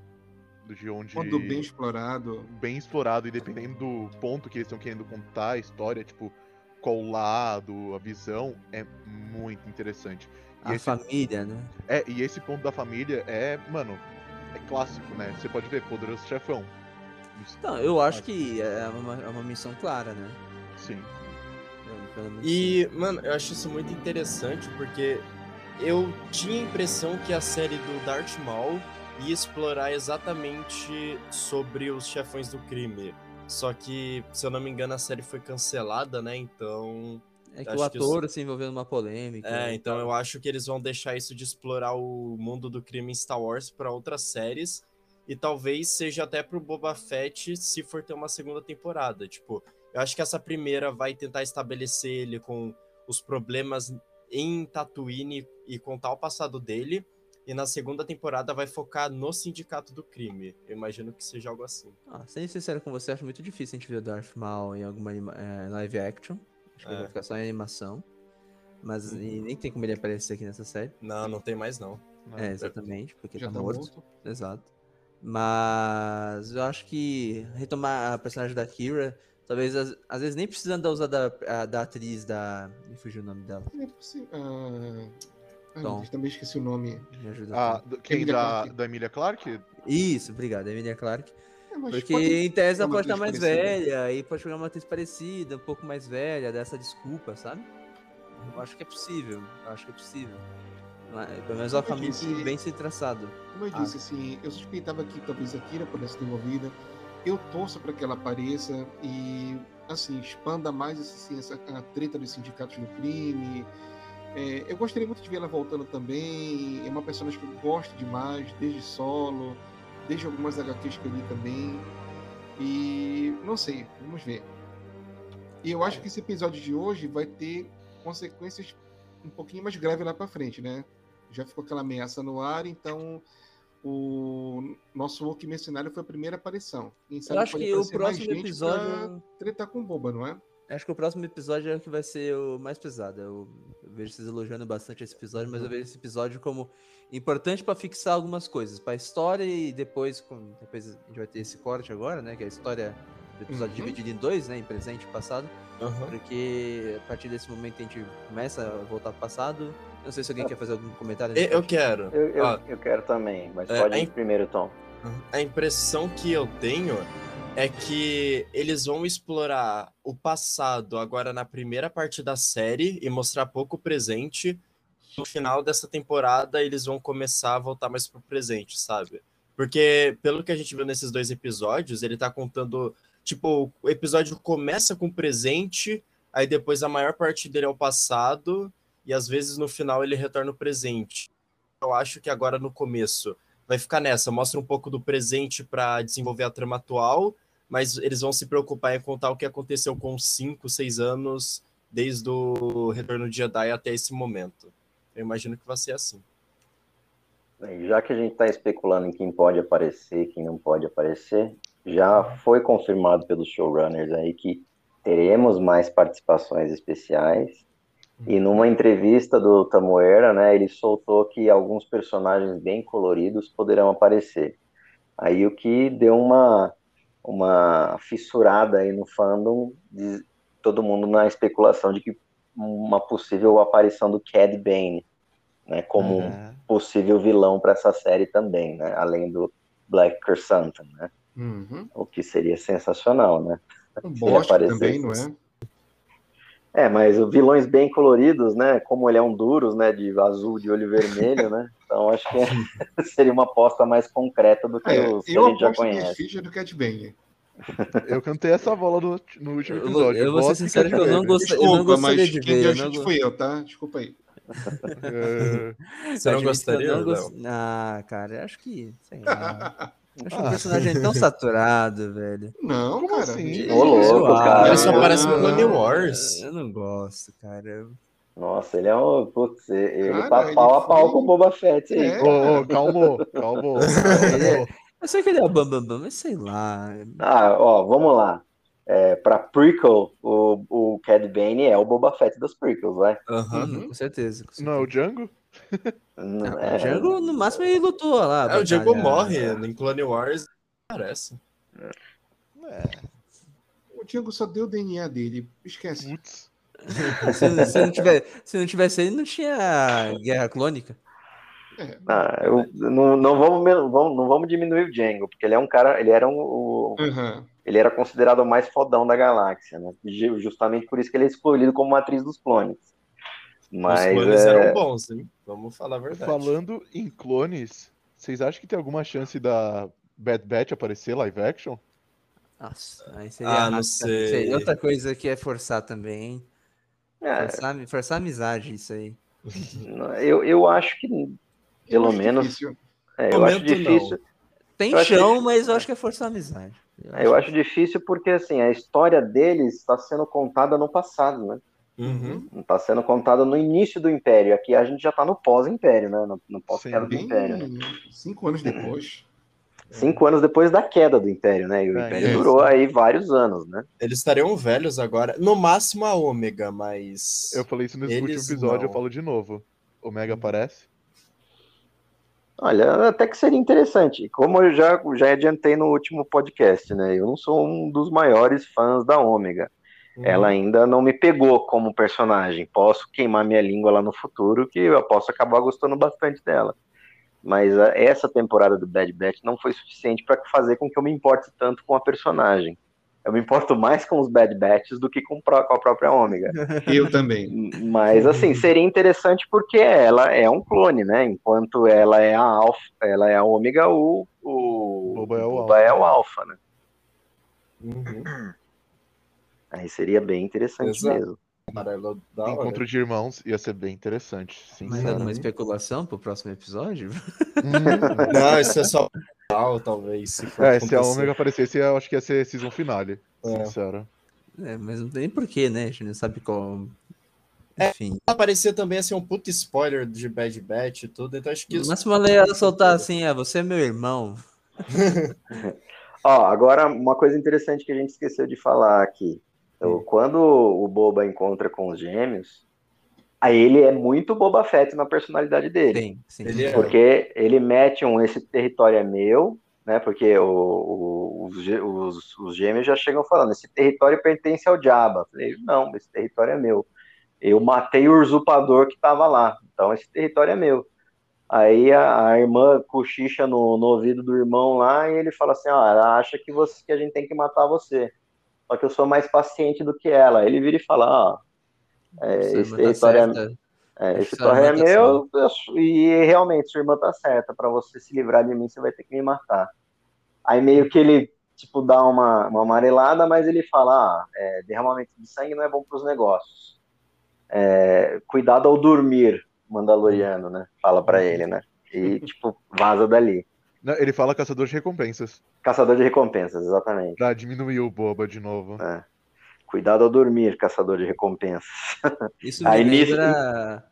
do de onde. Quando bem explorado. Bem explorado, e dependendo do ponto que eles estão querendo contar a história, tipo, qual lado, a visão, é muito interessante. E a esse... família, né? É, e esse ponto da família é, mano, é clássico, né? Você pode ver, poderoso chefão. Não, eu acho que é uma, é uma missão clara, né? Sim. E, mano, eu acho isso muito interessante porque eu tinha a impressão que a série do Darth Maul ia explorar exatamente sobre os chefões do crime. Só que, se eu não me engano, a série foi cancelada, né? Então. É que o ator que se envolveu numa polêmica. É, então eu acho que eles vão deixar isso de explorar o mundo do crime em Star Wars para outras séries. E talvez seja até pro Boba Fett se for ter uma segunda temporada. Tipo, eu acho que essa primeira vai tentar estabelecer ele com os problemas em Tatooine e contar o passado dele. E na segunda temporada vai focar no sindicato do crime. Eu imagino que seja algo assim. Ah, sendo sincero com você, acho muito difícil a gente ver o Darth Maul em alguma é, live action. Acho que é. vai ficar só em animação. Mas uhum. nem tem como ele aparecer aqui nessa série. Não, não tem mais não. não é, exatamente, porque Já tá, tá morto. morto. Exato. Mas eu acho que retomar a personagem da Kira Talvez, às, às, vezes, nem precisando da usada da, da atriz da. Me fugiu o nome dela. É possível. Ah, Tom. também esqueci o nome. Me ajuda. Ah, do, quem? Da, da Emilia Clarke? Isso, obrigado, Emilia Clarke. É, Porque pode... em tese ela pode estar mais parecida. velha e pode jogar uma atriz parecida, um pouco mais velha, dessa desculpa, sabe? Eu acho que é possível. Eu acho que é possível. Pelo menos o caminho disse, bem se traçado. Como eu disse, ah. assim, eu suspeitava que talvez a Kira pudesse ter envolvida eu torço para que ela apareça e assim expanda mais assim, essa a treta dos sindicatos do crime. É, eu gostaria muito de ver ela voltando também. É uma personagem que eu gosto demais, desde solo, desde algumas HQs que eu li também. E não sei, vamos ver. E eu acho que esse episódio de hoje vai ter consequências um pouquinho mais graves lá para frente, né? Já ficou aquela ameaça no ar, então o nosso Hulk Mercenário foi a primeira aparição. Eu acho que o próximo episódio. Tretar com boba, não é? Acho que o próximo episódio é o que vai ser o mais pesado. Eu, eu vejo vocês elogiando bastante esse episódio, mas eu vejo esse episódio como importante para fixar algumas coisas, para a história e depois, com, depois a gente vai ter esse corte agora, né? Que é a história do episódio uhum. dividido em dois, né? Em presente e passado. Uhum. Porque a partir desse momento a gente começa a voltar pro passado não sei se alguém quer fazer algum comentário. Eu, eu quero. Eu, eu, ah, eu, quero também, mas é, pode ir primeiro, Tom. A impressão que eu tenho é que eles vão explorar o passado agora na primeira parte da série e mostrar pouco o presente. No final dessa temporada, eles vão começar a voltar mais pro presente, sabe? Porque, pelo que a gente viu nesses dois episódios, ele tá contando. Tipo, o episódio começa com o presente, aí depois a maior parte dele é o passado, e às vezes no final ele retorna o presente. Eu acho que agora no começo vai ficar nessa, mostra um pouco do presente para desenvolver a trama atual, mas eles vão se preocupar em contar o que aconteceu com 5, 6 anos desde o retorno de Jedi até esse momento. Eu imagino que vai ser assim. Já que a gente está especulando em quem pode aparecer, quem não pode aparecer, já foi confirmado pelos showrunners aí que teremos mais participações especiais E numa entrevista do Tamoeira, né, ele soltou que alguns personagens bem coloridos poderão aparecer. Aí o que deu uma, uma fissurada aí no fandom, de todo mundo na especulação de que uma possível aparição do Cad Bane, né, como um É. possível vilão para essa série também, né, além do Black Chrysanthemum, né, Uhum. o que seria sensacional, né. Um bosta também, não é? É, mas os vilões bem coloridos, né? Como ele é um Duros, né? De azul, de olho vermelho, né? Então acho que seria uma aposta mais concreta do que É, os que eu a gente já conhece. ficha do Cat Bane. Eu cantei essa bola no, no último Eu episódio. eu vou ser sincero e que eu não Cat gosto- eu não Desculpa, gostaria mas de quem ver, eu não foi eu, tá? Desculpa aí. É, Você não eu gostaria, não gost- Ah, cara, eu acho que. Sei lá. Eu acho um personagem tão saturado, velho. Não, Como cara. assim? Ô, louco, cara. Ele só no não, Clone. Wars. Eu não gosto, cara. Nossa, ele é um. Putz, ele Cara, tá ele pau a pau foi- com o Boba Fett aí. É. Ô, ô, calmou, calmou. calmou. Eu sei que ele é o Bambambam, mas sei lá. Ah, ó, vamos lá. É, pra prequel, o, o Cad Bane é o Boba Fett das prequels, vai. Aham. Uhum, com certeza. Com Não é o certeza. Django? Não, É, o Django, no máximo, ele lutou lá. É, o Django morre em Clone Wars. Parece. O Django só deu o DNA dele. Esquece. Se, se não tiver, se não tivesse ele, não tinha guerra clônica. É. Ah, eu- não, não, vamos, vamos- não vamos diminuir o Django, porque ele é um cara, ele era um, o- Aham. ele era considerado o mais fodão da galáxia, né? Ju- Justamente por isso que ele é escolhido como atriz dos clones. Mas Os clones é, eram bons, hein? Vamos falar a verdade. Falando em clones, vocês acham que tem alguma chance da Bad Batch aparecer live action? Nossa, aí seria. Ah, não sei. Outra coisa que é forçar também, hein? é, Forçar, forçar amizade, isso aí. eu, eu acho que, Eu pelo acho menos, difícil. é, eu acho Momento, difícil. Tem Eu acho chão, mas eu acho que é forçar amizade. Eu acho difícil porque assim a história deles está sendo contada no passado, né? Uhum. Não está sendo contada no início do Império. Aqui a gente já está no pós-Império, né? No, no pós-queda do Império. né? cinco anos depois. Cinco anos depois da queda do Império, né? E o É, Império isso. durou aí vários anos, né? Eles estariam velhos agora. No máximo a Ômega, mas. Eu falei isso nesse Eles último episódio, eu não. falo de novo. Omega aparece? Olha, até que seria interessante. Como eu já, já adiantei no último podcast, né? Eu não sou um dos maiores fãs da Ômega. Uhum. Ela ainda não me pegou como personagem. Posso queimar minha língua lá no futuro, que eu posso acabar gostando bastante dela. Mas a- essa temporada do Bad Batch não foi suficiente para fazer com que eu me importe tanto com a personagem. Eu me importo mais com os Bad Batches do que com, com a própria Ômega. Eu também. Mas assim, seria interessante porque ela é um clone, né? Enquanto ela é a alfa, ela é a ômega, o, o Boba é o Boba é o alfa, né? Uhum. Aí seria bem interessante Exato. mesmo. Amarelo da hora. Encontro de irmãos ia ser bem interessante, Mais sinceramente. alguma especulação pro próximo episódio? Hum. Não, isso é só. tal, talvez. Se for É, se a. Omega aparecesse, eu acho que ia ser season finale. É. Sincero. É, mas não tem nem porquê, né? A gente não sabe qual. É. Enfim. Aparecia também assim um puto spoiler de Bad Batch e tudo, então acho que isso. máximo ela ia soltar assim, ah, você é meu irmão. Ó, agora uma coisa interessante que a gente esqueceu de falar aqui. Então, Quando o Boba encontra com os gêmeos, aí ele é muito Boba Fett na personalidade dele. Tem, sim. Ele é- Porque ele mete um esse território é meu, né? Porque o- o- os, os- os gêmeos já chegam falando, esse território pertence ao Jabba. Falei, não, esse território é meu. Eu matei o usurpador que estava lá, então esse território é meu. Aí a, a irmã cochicha no, no ouvido do irmão lá e ele fala assim, ó, ela acha que, você, que a gente tem que matar você. Só que eu sou mais paciente do que ela. Ele vira e fala, ó, é, esse irmã tá território é, é, esse é tá meu, eu- e realmente sua irmã tá certa. Pra você se livrar de mim, você vai ter que me matar. Aí meio que ele, tipo, dá uma, uma amarelada, mas ele fala: ah, é, derramamento de sangue não é bom pros negócios. É, cuidado ao dormir, Mandaloriano, né? Fala pra ele, né? E, tipo, vaza dali. Não, Ele fala caçador de recompensas. Caçador de recompensas, exatamente. Pra diminuir o boba de novo. É. Cuidado ao dormir, caçador de recompensas. Isso me Aí nisso- lembra.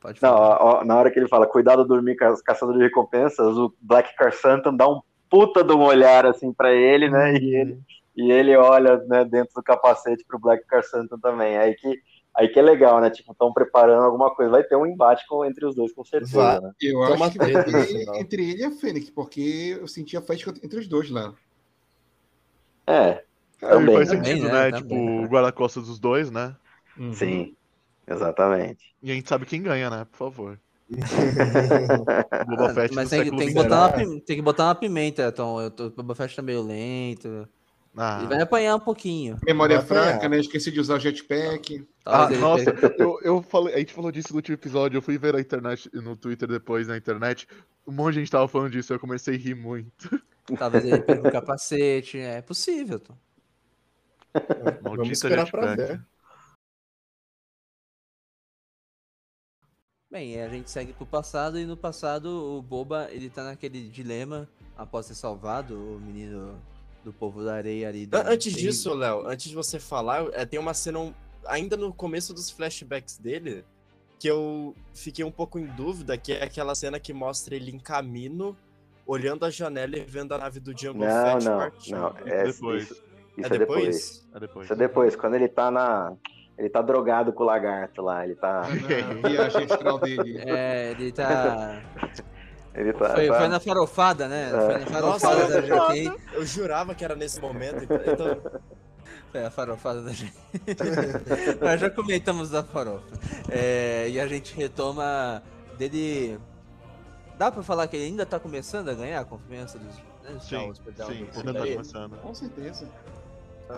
Pode Não, falar. ó, ó, na hora que ele fala cuidado ao dormir ca- caçador de recompensas, o Black Car Santan dá um puta de um olhar assim pra ele, né? E ele, e ele olha né, dentro do capacete pro Black Car Santan também. Aí que aí que é legal, né? Tipo, estão preparando alguma coisa. Vai ter um embate com, entre os dois, com certeza, Vai. né? Eu uma acho que final. entre ele e a Fênix, porque eu senti a fight entre os dois lá. É, É, Também, faz também, sentido, né? né? Também. Tipo, o guarda-costas dos dois, né? Uhum. sim. Exatamente. E a gente sabe quem ganha, né? Por favor. Boba Fett mas tem, tem que botar uma, tem que botar uma pimenta, Tom. Eu tô, o Boba Fett tá meio lento. Ah, Ele vai apanhar um pouquinho. Memória fraca, né? Esqueci de usar o jetpack. Ah, ele nossa, eu, eu falei, a gente falou disso no último episódio, eu fui ver na internet, no Twitter depois, na internet, um monte de gente tava falando disso, eu comecei a rir muito. talvez ele perca o capacete. É possível, Tom. Vamos Maldita esperar pra ver. Bem, a gente segue pro passado e no passado o Boba ele tá naquele dilema após ser salvado, o menino do povo da areia ali. Antes tem- disso, Léo, antes de você falar, é, tem uma cena ainda no começo dos flashbacks dele que eu fiquei um pouco em dúvida, que é aquela cena que mostra ele em caminho, olhando a janela e vendo a nave do Jungle Não, Fett não, partindo. não. É, depois. Isso, isso é é depois. depois? É depois. Isso é depois, quando ele tá na. Ele tá drogado com o lagarto lá. Ele tá. Na viagem astral dele. É, ele tá. Ele tá. Foi, tá- foi na farofada, né? É. Foi na farofada Nossa, da GK. Eu jurava que era nesse momento. Então, Foi a farofada da gente. Nós já comentamos da farofa. É, e a gente retoma dele. Dá pra falar que ele ainda tá começando a ganhar a confiança dos. Né, dos Sim, perdão, sim, ainda da tá começando. Com certeza.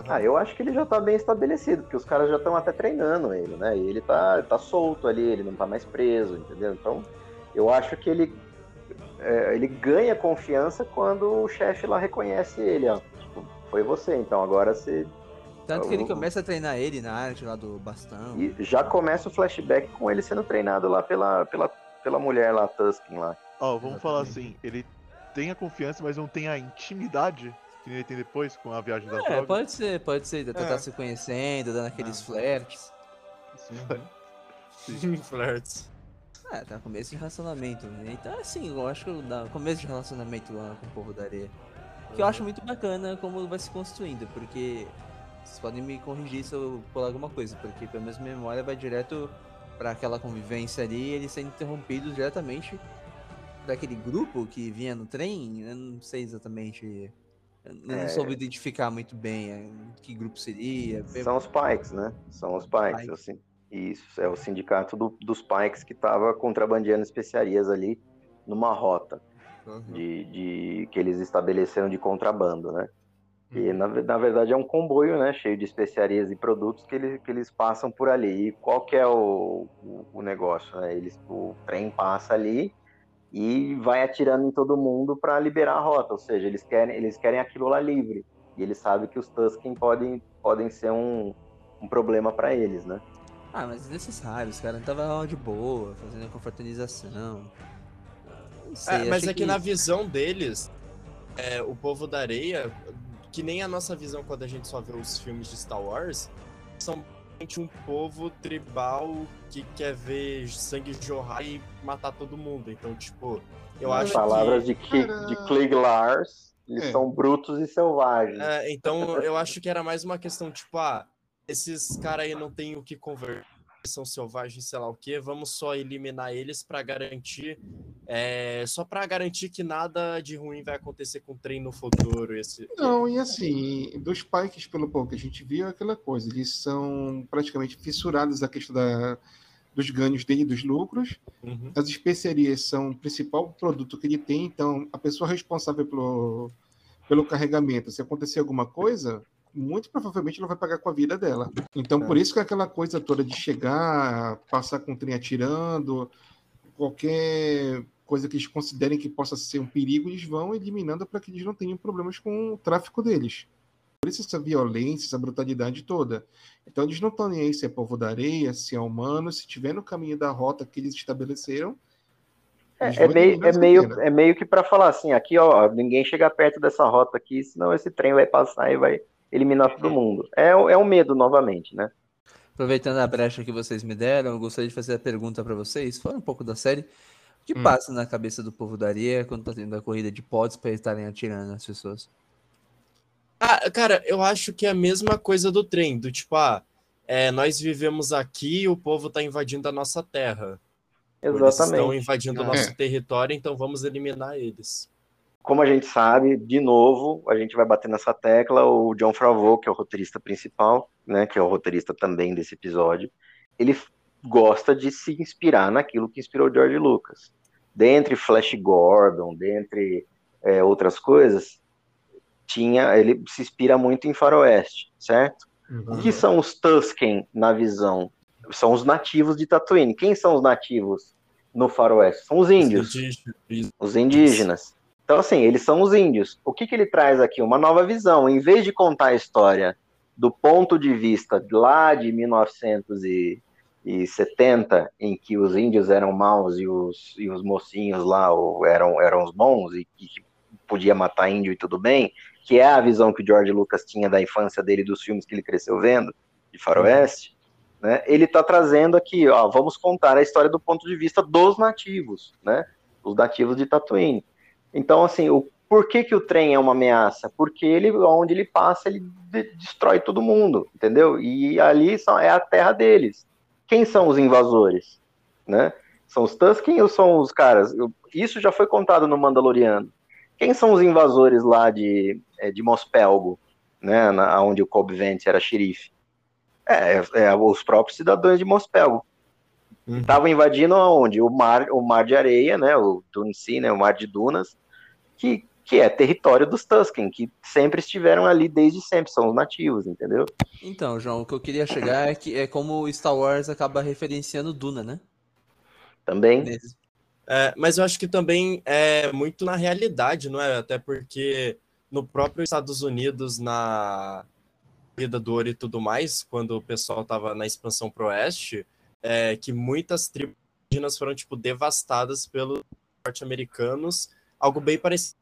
Ah, eu acho que ele já tá bem estabelecido, porque os caras já estão até treinando ele, né? E ele tá, tá solto ali, ele não tá mais preso, entendeu? Então, eu acho que ele, é, ele ganha confiança quando o chefe lá reconhece ele, ó. Tipo, foi você, então agora você. Tanto que ele começa a treinar ele na arte lá do bastão. E já começa o flashback com ele sendo treinado lá pela, pela, pela mulher lá, Tusken lá. Ó, vamos falar assim, ele tem a confiança, mas não tem a intimidade que ele tem depois com a viagem das É, drogas. pode ser, pode ser. Tá É. se conhecendo, dando aqueles flertes. flirts. É, tá começo de relacionamento. né? Então, assim, eu acho que dá começo de relacionamento lá com o povo da areia. Que eu acho muito bacana como vai se construindo, porque vocês podem me corrigir se eu pular alguma coisa, porque pela minha memória vai direto pra aquela convivência ali eles sendo interrompidos diretamente daquele grupo que vinha no trem. Eu não sei exatamente. Eu não É. soube identificar muito bem é, que grupo seria. São os Pikes, né? São os Pikes. Pikes. sin- Isso, é o sindicato do- dos Pikes que tava contrabandeando especiarias ali numa rota. Uhum. de, de- que eles estabeleceram de contrabando, né? Uhum. E na, ve- na verdade é um comboio, né? Cheio de especiarias e produtos que, ele, que eles passam por ali. E qual que é o, o, o negócio? Né? Eles, o trem passa ali e vai atirando em todo mundo para liberar a rota. Ou seja, eles querem, eles querem aquilo lá livre. E eles sabem que os Tusken podem, podem ser um, um problema para eles, né? Ah, mas desnecessário, os caras não estavam lá de boa, fazendo confraternização. Não sei, É, mas é que na visão deles, é, o povo da areia, que nem a nossa visão quando a gente só vê os filmes de Star Wars, são um povo tribal que quer ver sangue jorrar e matar todo mundo. Então, tipo, eu As acho palavras que. de, Cara- de Klieg Lars, eles É. são brutos e selvagens. É, então, eu acho que era mais uma questão, tipo, ah, esses caras aí não tem o que conversar, são selvagens, sei lá o que, vamos só eliminar eles pra garantir, é, só pra garantir que nada de ruim vai acontecer com o trem no futuro. Esse, Não, e assim, dos Pikes, pelo pouco que a gente viu, é aquela coisa, eles são praticamente fissurados na questão da, dos ganhos dele, dos lucros. Uhum. As especiarias são o principal produto que ele tem, então a pessoa responsável pelo, pelo carregamento, se acontecer alguma coisa, muito provavelmente ela vai pagar com a vida dela. Então, por isso que é aquela coisa toda de chegar, passar com o trem atirando, qualquer coisa que eles considerem que possa ser um perigo, eles vão eliminando para que eles não tenham problemas com o tráfico deles. Por isso essa violência, essa brutalidade toda. Então eles não estão nem aí se é povo da areia, se é humano, se estiver no caminho da rota que eles estabeleceram. eles É, é vão meio, eliminar é, meio, é meio que para falar assim, aqui ó, ninguém chega perto dessa rota aqui, senão esse trem vai passar e vai eliminar todo mundo. É, o- é um medo novamente, né? Aproveitando a brecha que vocês me deram, eu gostaria de fazer a pergunta pra vocês, fora um pouco da série. O que Hum. passa na cabeça do povo da areia quando tá tendo a corrida de pods pra eles estarem atirando nas pessoas? Ah, cara, eu acho que é a mesma coisa do trem, do tipo, ah, é, nós vivemos aqui e o povo está invadindo a nossa terra. Eles estão Exatamente. invadindo o É. nosso território, então vamos eliminar eles. Como a gente sabe, de novo, a gente vai bater nessa tecla, o John Favreau, que é o roteirista principal, né, que é o roteirista também desse episódio, ele gosta de se inspirar naquilo que inspirou o George Lucas. Dentre Flash Gordon, dentre é, outras coisas, tinha, ele se inspira muito em faroeste, certo? O Uhum. que são os Tusken na visão? São os nativos de Tatooine. Quem são os nativos no faroeste? São os índios Isso. os indígenas. Então, assim, eles são os índios. O que, que ele traz aqui? Uma nova visão. Em vez de contar a história do ponto de vista lá de 1970, em que os índios eram maus e os, e os mocinhos lá eram, eram os bons e que podia matar índio e tudo bem, que é a visão que o George Lucas tinha da infância dele, dos filmes que ele cresceu vendo, de faroeste, né? ele está trazendo aqui, ó, vamos contar a história do ponto de vista dos nativos, né? os nativos de Tatooine. Então, assim, o por que, que o trem é uma ameaça? Porque ele, onde ele passa, ele de- destrói todo mundo, entendeu? E ali são, é a terra deles. Quem são os invasores? Né? São os Tusken ou são os caras? Eu- Isso já foi contado no Mandaloriano. Quem são os invasores lá de, é, de Mospelgo, né? Na, onde o Cobb Vanth era xerife? É, é, é os próprios cidadãos de Mospelgo. Uhum. Estavam invadindo aonde? O mar, o mar de areia, né? O Dune Sea, né? O mar de dunas, que, que é território dos Tusken, que sempre estiveram ali desde sempre, são os nativos, entendeu? Então, João, o que eu queria chegar é que é como o Star Wars acaba referenciando Duna, né? Também. É, mas eu acho que também é muito na realidade, não é? Até porque no próprio Estados Unidos, na vida do ouro e tudo mais, quando o pessoal estava na expansão pro oeste, é, que muitas tribos indígenas foram tipo devastadas pelos norte-americanos, algo bem parecido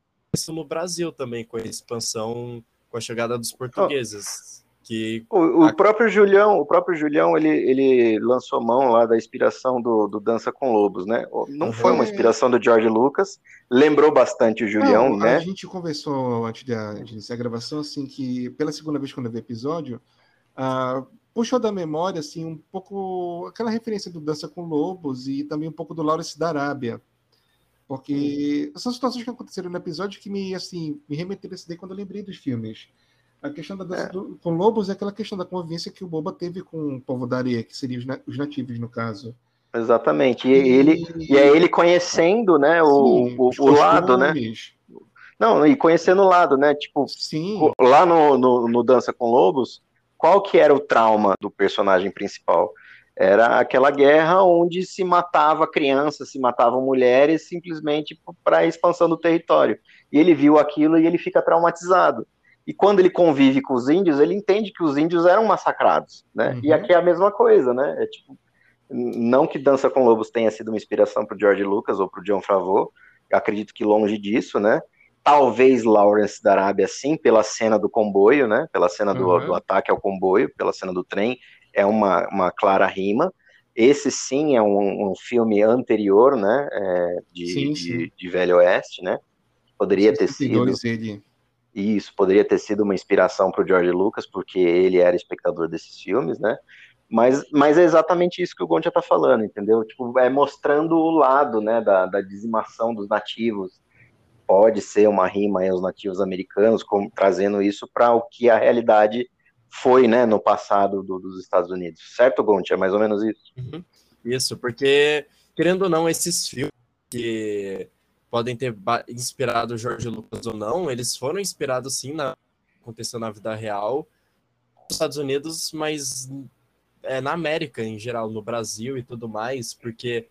no Brasil também, com a expansão, com a chegada dos portugueses, que O, o próprio Julião, o próprio Julião, ele, ele lançou mão lá da inspiração do, do Dança com Lobos, né? Não foi uma inspiração do George Lucas, lembrou bastante o Julião, Não, né? A gente conversou antes de, de iniciar a gravação, assim, que pela segunda vez quando eu vi o episódio, ah, puxou da memória, assim, um pouco aquela referência do Dança com Lobos e também um pouco do Lawrence da Arábia. Porque são situações que aconteceram no episódio que me, assim, me remeteram a esse daí quando eu lembrei dos filmes. A questão da dança É. do- com lobos é aquela questão da convivência que o Boba teve com o povo da areia, que seriam os, na- os nativos, no caso. Exatamente. E ele, e é ele conhecendo, né, o, Sim, o, o lado, né? Não, e conhecendo o lado, né? Tipo, Sim. Lá no, no, no Dança com Lobos, qual que era o trauma do personagem principal? Era aquela guerra onde se matava crianças, se matavam mulheres, simplesmente para a expansão do território. E ele viu aquilo e ele fica traumatizado. E quando ele convive com os índios, ele entende que os índios eram massacrados, né? E Uhum. aqui é a mesma coisa, né? É tipo, não que Dança com Lobos tenha sido uma inspiração para o George Lucas ou para o John Favreau, acredito que longe disso, né? Talvez Lawrence da Arábia, sim, pela cena do comboio, né? Pela cena do, Uhum. do ataque ao comboio, pela cena do trem, é uma, uma clara rima. Esse sim é um, um filme anterior, né? é, de, Sim, de, sim. de Velho Oeste, né? Poderia ter sido. 62 ele. Isso, poderia ter sido uma inspiração para o George Lucas, porque ele era espectador desses filmes, né? Mas, mas é exatamente isso que o Gontia tá falando, entendeu? Tipo, é mostrando o lado, né, da, da dizimação dos nativos. Pode ser uma rima aí aos nativos americanos, como, trazendo isso para o que a realidade foi, né, no passado do- dos Estados Unidos. Certo, Gontia? É mais ou menos isso. Isso, porque, querendo ou não, esses filmes que podem ter inspirado o George Lucas ou não, eles foram inspirados sim na aconteceu na vida real nos Estados Unidos, mas é, na América em geral, no Brasil e tudo mais, porque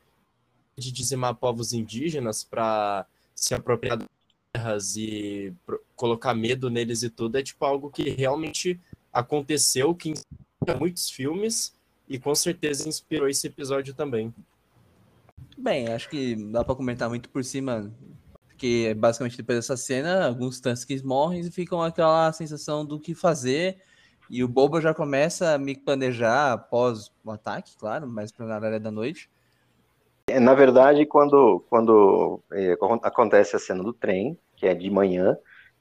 de dizimar povos indígenas para se apropriar das terras e colocar medo neles e tudo é tipo algo que realmente aconteceu, que inspira muitos filmes e com certeza inspirou esse episódio também. Bem, acho que dá pra comentar muito por cima, porque basicamente depois dessa cena, alguns Tuskens morrem e ficam aquela sensação do que fazer, e o Boba já começa a me planejar após o ataque, claro, mas para na área da noite. É, Na verdade, quando, quando é, acon- acontece a cena do trem, que é de manhã,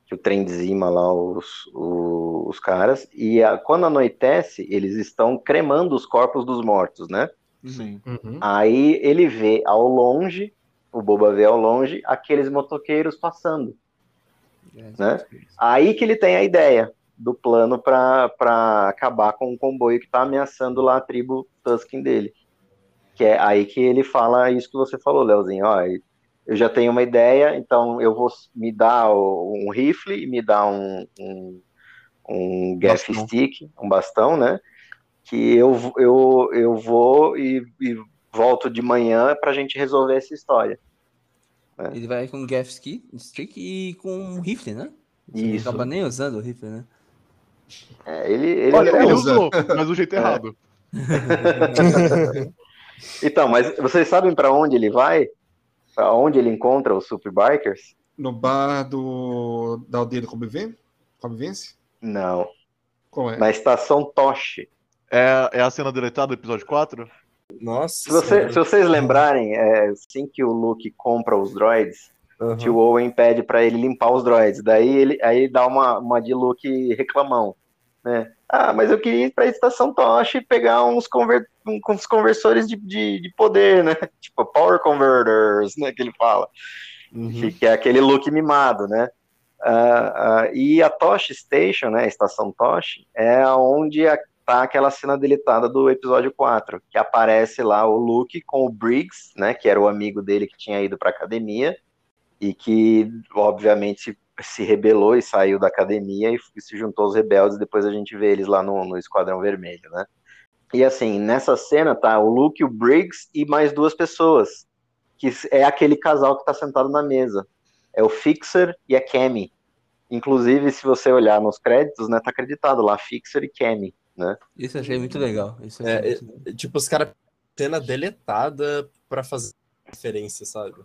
que o trem dizima lá os, os, os caras, e a- quando anoitece, eles estão cremando os corpos dos mortos, né? Sim. Uhum. Aí ele vê ao longe, o Boba vê ao longe, aqueles motoqueiros passando. Né? Aí que ele tem a ideia do plano para acabar com o comboio que está ameaçando lá a tribo Tusken dele. Que é aí que ele fala isso que você falou, Leozinho. Ó, eu já tenho uma ideia, então eu vou me dar um rifle e me dar um, um, um gaff Bastão. stick, um bastão, né? Que eu, eu, eu vou e, e volto de manhã para a gente resolver essa história. Ele vai com gaff ski, stick e com um rifle, né? Você Isso. Não acaba nem usando o rifle, né? É, ele, ele Olha, até ele usa. usou, mas do jeito É. errado. Então, mas vocês sabem para onde ele vai? Onde ele encontra os Super Bikers? No bar do, da aldeia do Conviven- Convivência? Não, Qual é? na estação Toshi. É, é a cena deletada do episódio 4? Nossa. Se, você- se vocês lembrarem, é, assim que o Luke compra os droids, Aham. tio Owen pede para ele limpar os droids. Daí ele aí dá uma, uma de Luke reclamão, né? Ah, mas eu queria ir para a estação Toshi e pegar uns, conver, uns conversores de, de, de poder, né? Tipo, power converters, né? Que ele fala. Uhum. que, é aquele look mimado, né? Ah, ah, e a Toshi Station, né, a estação Toshi, é onde tá aquela cena deletada do episódio 4, que aparece lá o Luke com o Briggs, né, que era o amigo dele que tinha ido para academia e que, obviamente, se, rebelou e saiu da academia e, se juntou aos rebeldes, depois a gente vê eles lá no, no Esquadrão Vermelho, né? E assim, nessa cena tá o Luke, o Briggs e mais duas pessoas, que é aquele casal que tá sentado na mesa. É o Fixer e a Cammy. Inclusive, se você olhar nos créditos, né, tá acreditado lá, Fixer e Cammy, né? Isso eu achei muito legal. Isso É, muito legal. Tipo, os caras cena deletada pra fazer referência, sabe?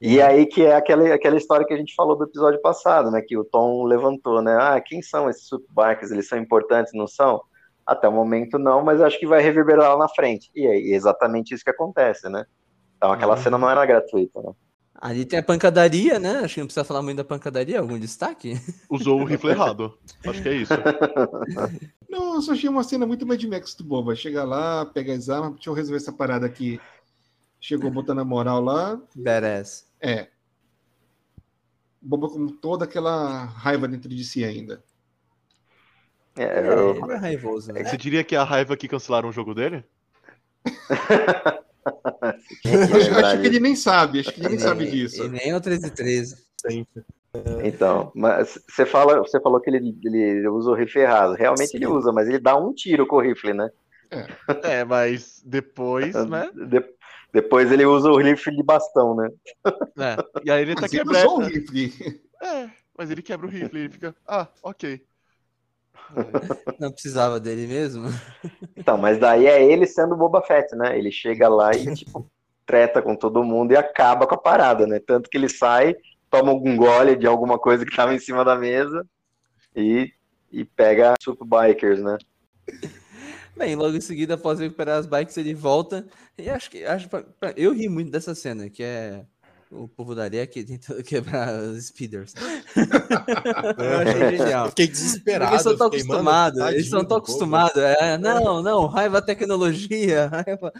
E aí que é aquela, aquela história que a gente falou do episódio passado, né, que o Tom levantou, né, ah, quem são esses Superbikers, eles são importantes, não são? Até o momento não, mas acho que vai reverberar lá na frente. E é exatamente isso que acontece, né? Então aquela Uhum. cena não era gratuita, né? Ali tem a pancadaria, né? Acho que não precisa falar muito da pancadaria. Algum destaque? Usou o rifle errado. Acho que é isso. Não, eu só achei uma cena muito Mad Max do Boba. Chega lá, pega as armas, deixa eu resolver essa parada aqui. Chegou botando a moral lá. Badass. É. Boba com toda aquela raiva dentro de si ainda. É, É, eu- ele é raivoso, né? Você diria que é a raiva que cancelaram o jogo dele? que Acho, acho que ele nem sabe, acho que ele nem E sabe nem- disso. E nem é o 13 13. Sempre. Então, mas você fala, você falou que ele, ele usa o rifle errado. Realmente ele usa, mas ele dá um tiro com o rifle, né? É, mas depois, né? De- depois ele usa o rifle de bastão, né? É. E aí ele tá Mas ele quebrando. usou o rifle. É, mas ele quebra o rifle e ele fica. Ah, ok. Não precisava dele mesmo. Então, mas daí é ele sendo Boba Fett, né? Ele chega lá e, tipo, treta com todo mundo e acaba com a parada, né? Tanto que ele sai, toma um gole de alguma coisa que tava em cima da mesa e, e pega Super Bikers, né? Bem, logo em seguida, após recuperar as bikes, ele volta. E acho que. Acho, pra- pra- eu ri muito dessa cena, que é o povo da areia que tentando quebrar os speeders. eu achei genial. Eu fiquei Porque desesperado. eles são tão eu fiquei, mano, acostumados, eles tadinho são tão do Boba. acostumados. É, não, não, raiva tecnologia, raiva.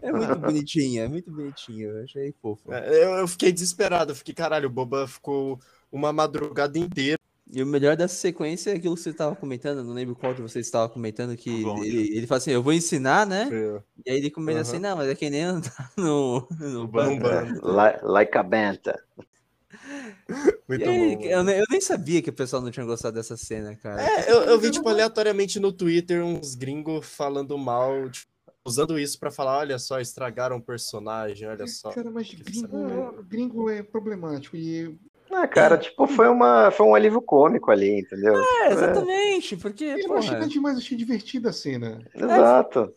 É muito bonitinho, é muito bonitinho. Eu achei fofo. É, Eu, eu fiquei desesperado. Eu fiquei, caralho, o Boba ficou uma madrugada inteira. E o melhor dessa sequência é aquilo que você estava comentando, não lembro qual de vocês estava comentando, que Bom. ele, ele fala assim, eu vou ensinar, né? É, E aí ele comenta assim, não, mas é que nem andar no, no um. Li- Like a Banta. Muito E aí, bom. eu, eu nem sabia que o pessoal não tinha gostado dessa cena, cara. É, eu, eu vi, tipo, aleatoriamente no Twitter uns gringos falando mal, tipo, usando isso pra falar, olha só, estragaram o personagem, olha só. Cara, mas gringo, é- gringo é problemático. E Ah, cara, tipo, foi, uma, foi um alívio cômico ali, entendeu? É, exatamente, porque, eu porra, achei demais, achei divertida a cena. Exato.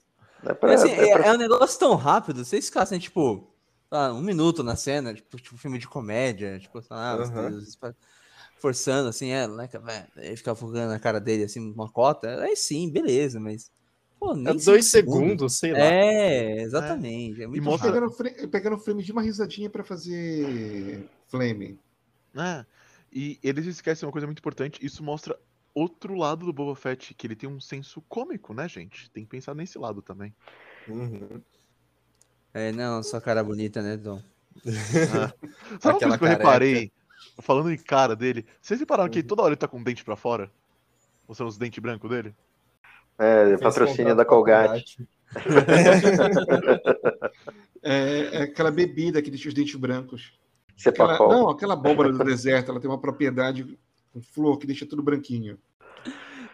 É pra- é, assim, é é, pra- é um negócio tão rápido, vocês ficassem, tipo, ah, um minuto na cena, tipo, tipo filme de comédia, tipo, ah, os- forçando, assim, é, né, aí ficar focando na cara dele, assim, uma cota, aí sim, beleza, mas, pô, nem É dois segundos, sei lá. É, exatamente, é, muito mostra- rápido. Pegando, pegando frame de uma risadinha pra fazer flame. É. E eles esquecem uma coisa muito importante, isso mostra outro lado do Boba Fett, que ele tem um senso cômico, né, gente? Tem que pensar nesse lado também. Uhum. É, não, sua cara bonita, né, Dom? Sabe uma Aquela coisa que eu careca. reparei, falando em cara dele, vocês repararam que Uhum. toda hora ele tá com o dente pra fora? Mostrando os dentes brancos dele? É, Fez patrocínio da a Colgate. É, é aquela bebida que deixa os dentes brancos. Aquela, não, aquela abóbora do deserto, ela tem uma propriedade com flor que deixa tudo branquinho.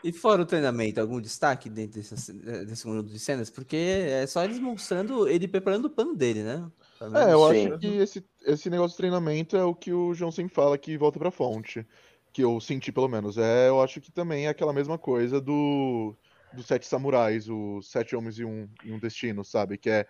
E fora o treinamento, algum destaque dentro desse, desse mundo de cenas? Porque é só eles mostrando ele preparando o plano dele, né? É, eu Sim. acho que esse, esse negócio de treinamento é o que o João sempre fala que volta pra fonte. Que eu senti, pelo menos. É, eu acho que também é aquela mesma coisa do dos sete samurais, os sete homens e um, e um destino, sabe? Que é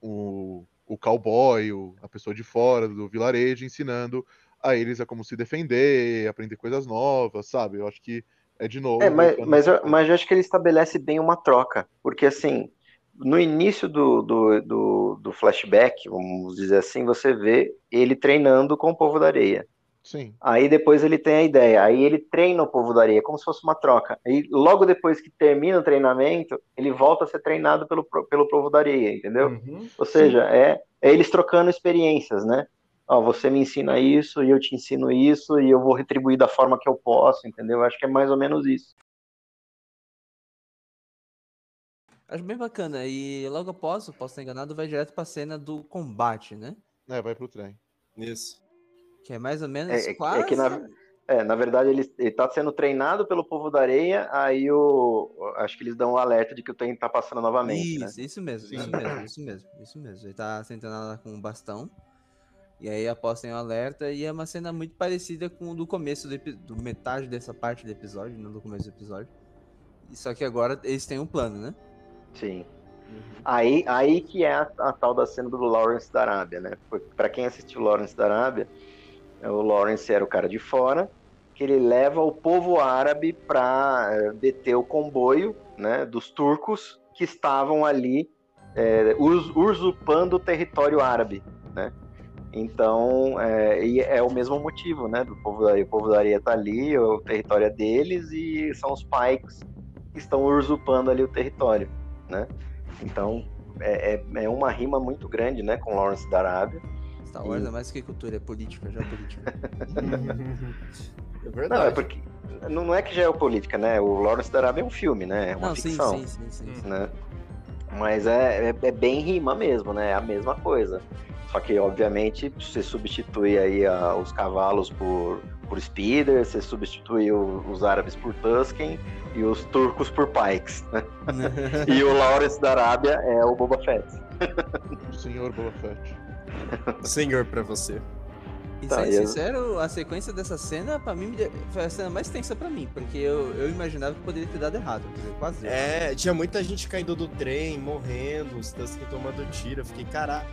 o, o cowboy, o- a pessoa de fora do vilarejo, ensinando a eles a como se defender, aprender coisas novas, sabe? Eu acho que é de novo. É, mas, mas, eu, mas eu acho que ele estabelece bem uma troca, porque assim, no início do, do, do, do flashback, vamos dizer assim, você vê ele treinando com o povo da areia. Sim. Aí depois ele tem a ideia, aí ele treina o povo da areia, como se fosse uma troca. E logo depois que termina o treinamento, ele volta a ser treinado pelo, pelo povo da areia, entendeu? Uhum. Ou seja, é, é eles trocando experiências, né? Ó, você me ensina isso e eu te ensino isso e eu vou retribuir da forma que eu posso, entendeu? Eu acho que é mais ou menos isso. Acho bem bacana. E logo após, posso estar enganado, vai direto pra cena do combate, né? É, vai pro trem. Isso. Que é mais ou menos É, é quase. é que na, é, na verdade ele, ele tá sendo treinado pelo povo da areia, aí o, acho que eles dão o alerta de que o trem tá passando novamente, né? Isso, isso mesmo, isso mesmo, isso mesmo, isso mesmo. Ele tá sentando lá com um bastão. E aí após tem um alerta e é uma cena muito parecida com o do começo do, do metade dessa parte do episódio, não do começo do episódio. Só que agora eles têm um plano, né? Sim. Aí, aí que é a, a tal da cena do Lawrence da Arábia, né? Para quem assistiu Lawrence da Arábia, o Lawrence era o cara de fora, que ele leva o povo árabe para deter o comboio, né, dos turcos que estavam ali é, us- usurpando o território árabe, né? Então, é, e é o mesmo motivo, né? Do povo o povo da areia tá ali, o território é deles e são os Pikes que estão usurpando ali o território, né? Então, é, é, é uma rima muito grande, né, com Lawrence da Arábia. Star Wars é mais que cultura, é política, já política. É Não, verdade. é porque não não é que geopolítica, né? O Lawrence da Arábia é um filme, né? É uma não, ficção, sim, sim, sim, sim. né? Mas é, é, é bem rima mesmo, né? É a mesma coisa. Só que, obviamente, você substitui aí a- os cavalos por, por speeder, você substitui o- os árabes por Tusken e os turcos por Pikes, né? E o Lawrence da Arábia é o Boba Fett. O senhor Boba Fett. Senhor pra você. E Tá, sendo sincero, a sequência dessa cena, pra mim, foi a cena mais tensa pra mim, porque eu, eu imaginava que poderia ter dado errado, quer dizer, quase deu. É, tinha muita gente caindo do trem, morrendo, os Tusken tomando tiro. Eu fiquei, caralho,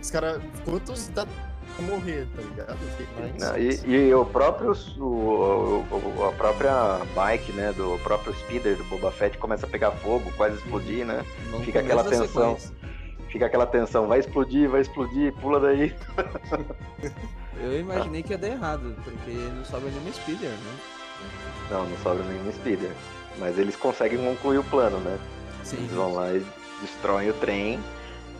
os caras, quantos dá pra morrer, tá ligado? Eu fiquei Não, e, e o próprio o, o- a própria bike, né, do próprio speeder do Boba Fett começa a pegar fogo, quase explodir, né? No fica aquela tensão. sequência. Fica aquela tensão, vai explodir, vai explodir, pula daí. Eu imaginei que ia dar errado, porque não sobra nenhuma speeder, né? Não, não sobra nenhum speeder. Mas eles conseguem concluir o plano, né? Sim. Eles vão lá e destroem o trem.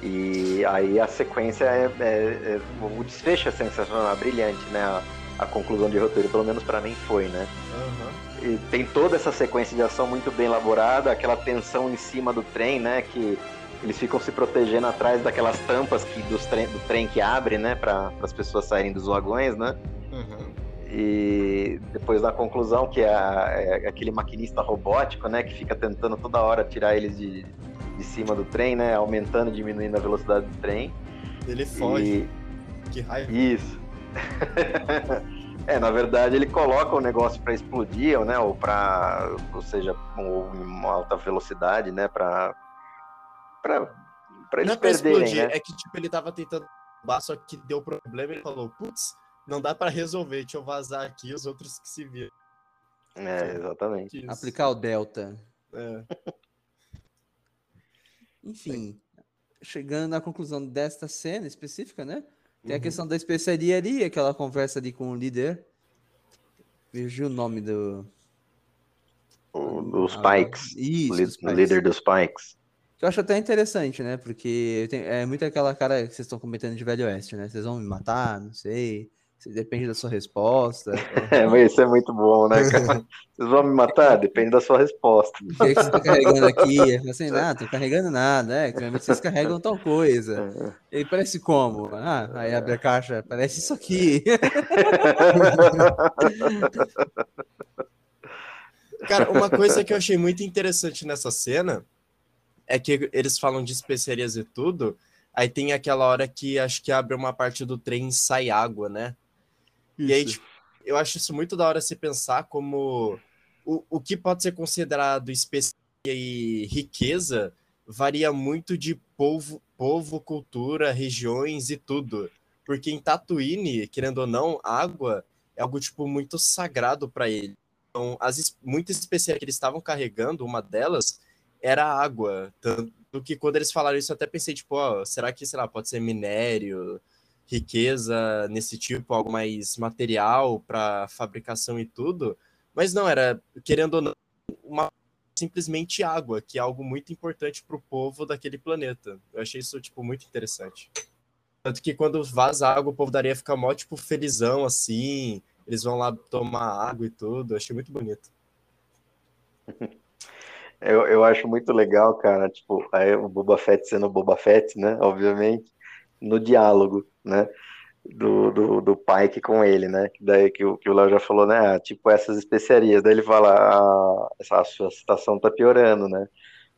E aí a sequência é, é- é- O desfecho é sensacional, brilhante, né? A, a conclusão de roteiro, pelo menos pra mim, foi, né? Aham. E tem toda essa sequência de ação muito bem elaborada, aquela tensão em cima do trem, né? Que eles ficam se protegendo atrás daquelas tampas que, dos trem, do trem que abre, né? Para as pessoas saírem dos vagões, né? Uhum. E depois da conclusão, que é, é aquele maquinista robótico, né? Que fica tentando toda hora tirar eles de, de cima do trem, né? Aumentando e diminuindo a velocidade do trem. Ele foge, E, que raiva. isso. é, na verdade ele coloca o negócio para explodir, né? Ou para, ou seja, uma alta velocidade, né? Para para para Não eles é pra perderem, explodir, né? é que tipo, ele tava tentando roubar, só que deu problema e ele falou, putz, não dá pra resolver, deixa eu vazar aqui, os outros que se viram. É, exatamente. Isso. Aplicar o Delta. É. Enfim, chegando à conclusão desta cena específica, né? Tem a Uhum. questão da especiaria ali, aquela conversa ali com o líder. Fugiu o nome do. O, dos Ah, Pikes. Isso, o líder dos Pikes. Que eu acho até interessante, né? Porque tem- é muito aquela cara que vocês estão comentando de Velho Oeste, né? Vocês vão me matar, não sei. Se- Depende da sua resposta. É, mas isso é muito bom, né, cara? Vocês vão me matar? Depende da sua resposta. O que, é que você tá carregando aqui? Eu falo assim, nada, tô carregando nada, é, vocês carregam tal coisa. Ele parece como? Ah, aí abre a caixa, parece isso aqui. Cara, uma coisa que eu achei muito interessante nessa cena é que eles falam de especiarias e tudo, aí tem aquela hora que acho que abre uma parte do trem e sai água, né? E aí, tipo, eu acho isso muito da hora se pensar como o, o que pode ser considerado especiaria e riqueza varia muito de povo, povo, cultura, regiões e tudo. Porque em Tatooine, querendo ou não, água é algo tipo muito sagrado para ele. Então, as muitas especiarias que eles estavam carregando, uma delas era água. Tanto que quando eles falaram isso, eu até pensei, tipo, ó, será que, sei lá, pode ser minério, riqueza nesse tipo, algo mais material para fabricação e tudo? Mas não, era, querendo ou não, uma simplesmente água, que é algo muito importante para o povo daquele planeta. Eu achei isso, tipo, muito interessante. Tanto que quando vaza água, o povo da areia fica mó, tipo, felizão, assim. Eles vão lá tomar água e tudo. Eu achei muito bonito. Eu, eu acho muito legal, cara, tipo, aí o Boba Fett sendo o Boba Fett, né, obviamente, no diálogo, né, do, do, do Pike com ele, né, daí que o, que o Léo já falou, né, ah, tipo essas especiarias, daí ele fala, ah, essa, a sua situação tá piorando, né,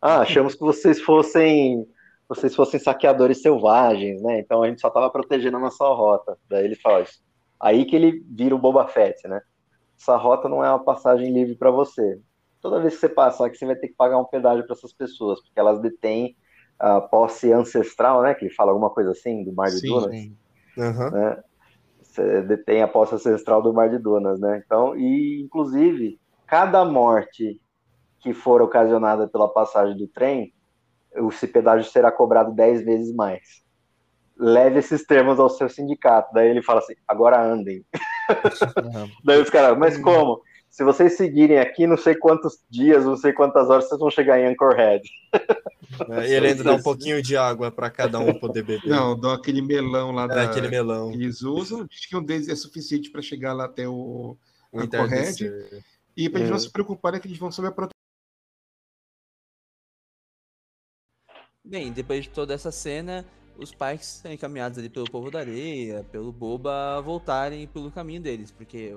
ah, achamos que vocês fossem, vocês fossem saqueadores selvagens, né, então a gente só tava protegendo a nossa rota, daí ele fala isso, aí que ele vira o Boba Fett, né, essa rota não é uma passagem livre para você, toda vez que você passar aqui, você vai ter que pagar um pedágio para essas pessoas, porque elas detêm a posse ancestral, né? Que fala alguma coisa assim, do Mar de Sim, Dunas, Sim. Aham. né? Você detém a posse ancestral do Mar de Dunas, né? Então, e inclusive, cada morte que for ocasionada pela passagem do trem, esse pedágio será cobrado 10 vezes mais. Leve esses termos ao seu sindicato. Daí ele fala assim: agora andem. Daí os caras, mas como? Se vocês seguirem aqui, não sei quantos dias, não sei quantas horas, vocês vão chegar em Anchorhead. É, E ele ainda dá um pouquinho de água para cada um poder beber. Não, dá aquele melão lá é da, aquele melão. que eles usam. Diz que um deles é suficiente para chegar lá até o. O a entardecer. E para eles não Uhum. se preocuparem que eles vão sob a proteção. Bem, depois de toda essa cena, os Pikes são encaminhados ali pelo povo da areia, pelo Boba, voltarem pelo caminho deles, porque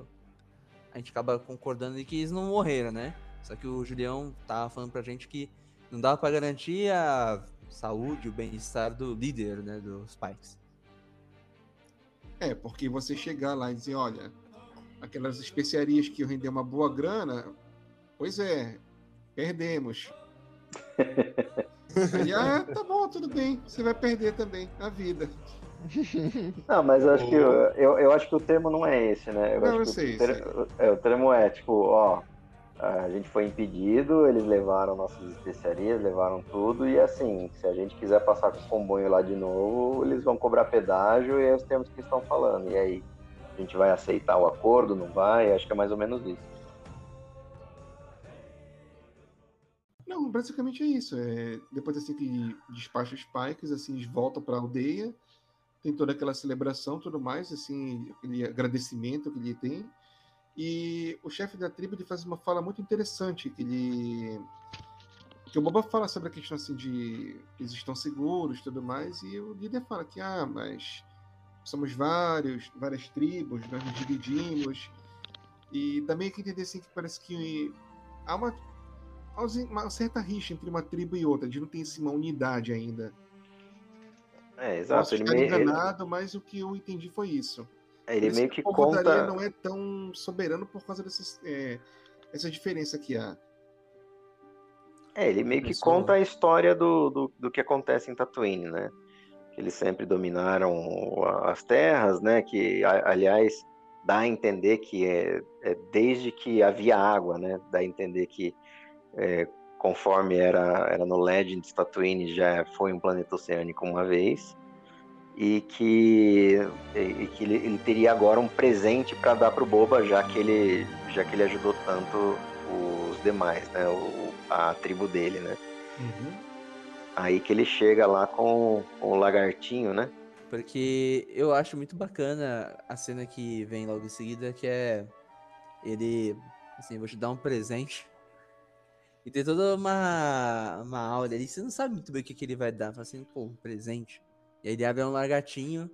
a gente acaba concordando de que eles não morreram, né? Só que o Julião tava falando pra gente que não dava pra garantir a saúde, o bem-estar do líder, né, dos Pikes. É, porque você chegar lá e dizer, olha, aquelas especiarias que render uma boa grana, pois é, perdemos. Aí, ah, tá bom, tudo bem, você vai perder também a vida. Não, mas eu acho que eu, eu, eu acho que o termo não é esse, né? Eu Não, acho eu que sei, o, ter- é, o termo é tipo, ó, a gente foi impedido, eles levaram nossas especiarias, levaram tudo, e assim, se a gente quiser passar com o comboio lá de novo, eles vão cobrar pedágio e é os termos que estão falando. E aí, a gente vai aceitar o acordo, não vai? Acho que é mais ou menos isso. Não, basicamente é isso. É, depois assim que despacha os Pikes, assim, eles voltam para a aldeia, tem toda aquela celebração, tudo mais, assim, aquele agradecimento que ele tem. E o chefe da tribo ele faz uma fala muito interessante, que ele que o Boba fala sobre a questão assim de eles estão seguros, tudo mais, e o líder fala que ah, mas somos vários, várias tribos, nós nos dividimos. E também tem que entender assim que parece que há uma uma certa rixa entre uma tribo e outra, de não ter assim, uma unidade ainda. É, exato. Posso Ele, meio, enganado, mas o que eu entendi foi isso. Por ele isso meio que que o conta. não é tão soberano por causa dessas, é, essa diferença que há. É, ele meio que conta a história do, do, do que acontece em Tatooine, né? Que eles sempre dominaram as terras, né? Que, aliás, dá a entender que é, é desde que havia água, né? Dá a entender que é, conforme era, era no Legends, Tatooine já foi um planeta oceânico uma vez. e que, e que ele, ele teria agora um presente para dar pro Boba, já que ele, já que ele ajudou tanto os demais, né? O, a tribo dele, né? Uhum. Aí que ele chega lá com, com o lagartinho, né? Porque eu acho muito bacana a cena que vem logo em seguida, que é ele, assim, vou te dar um presente. E tem toda uma, uma aula ali, você não sabe muito bem o que, que ele vai dar. Fala assim, pô, um presente. E aí ele abre um lagartinho.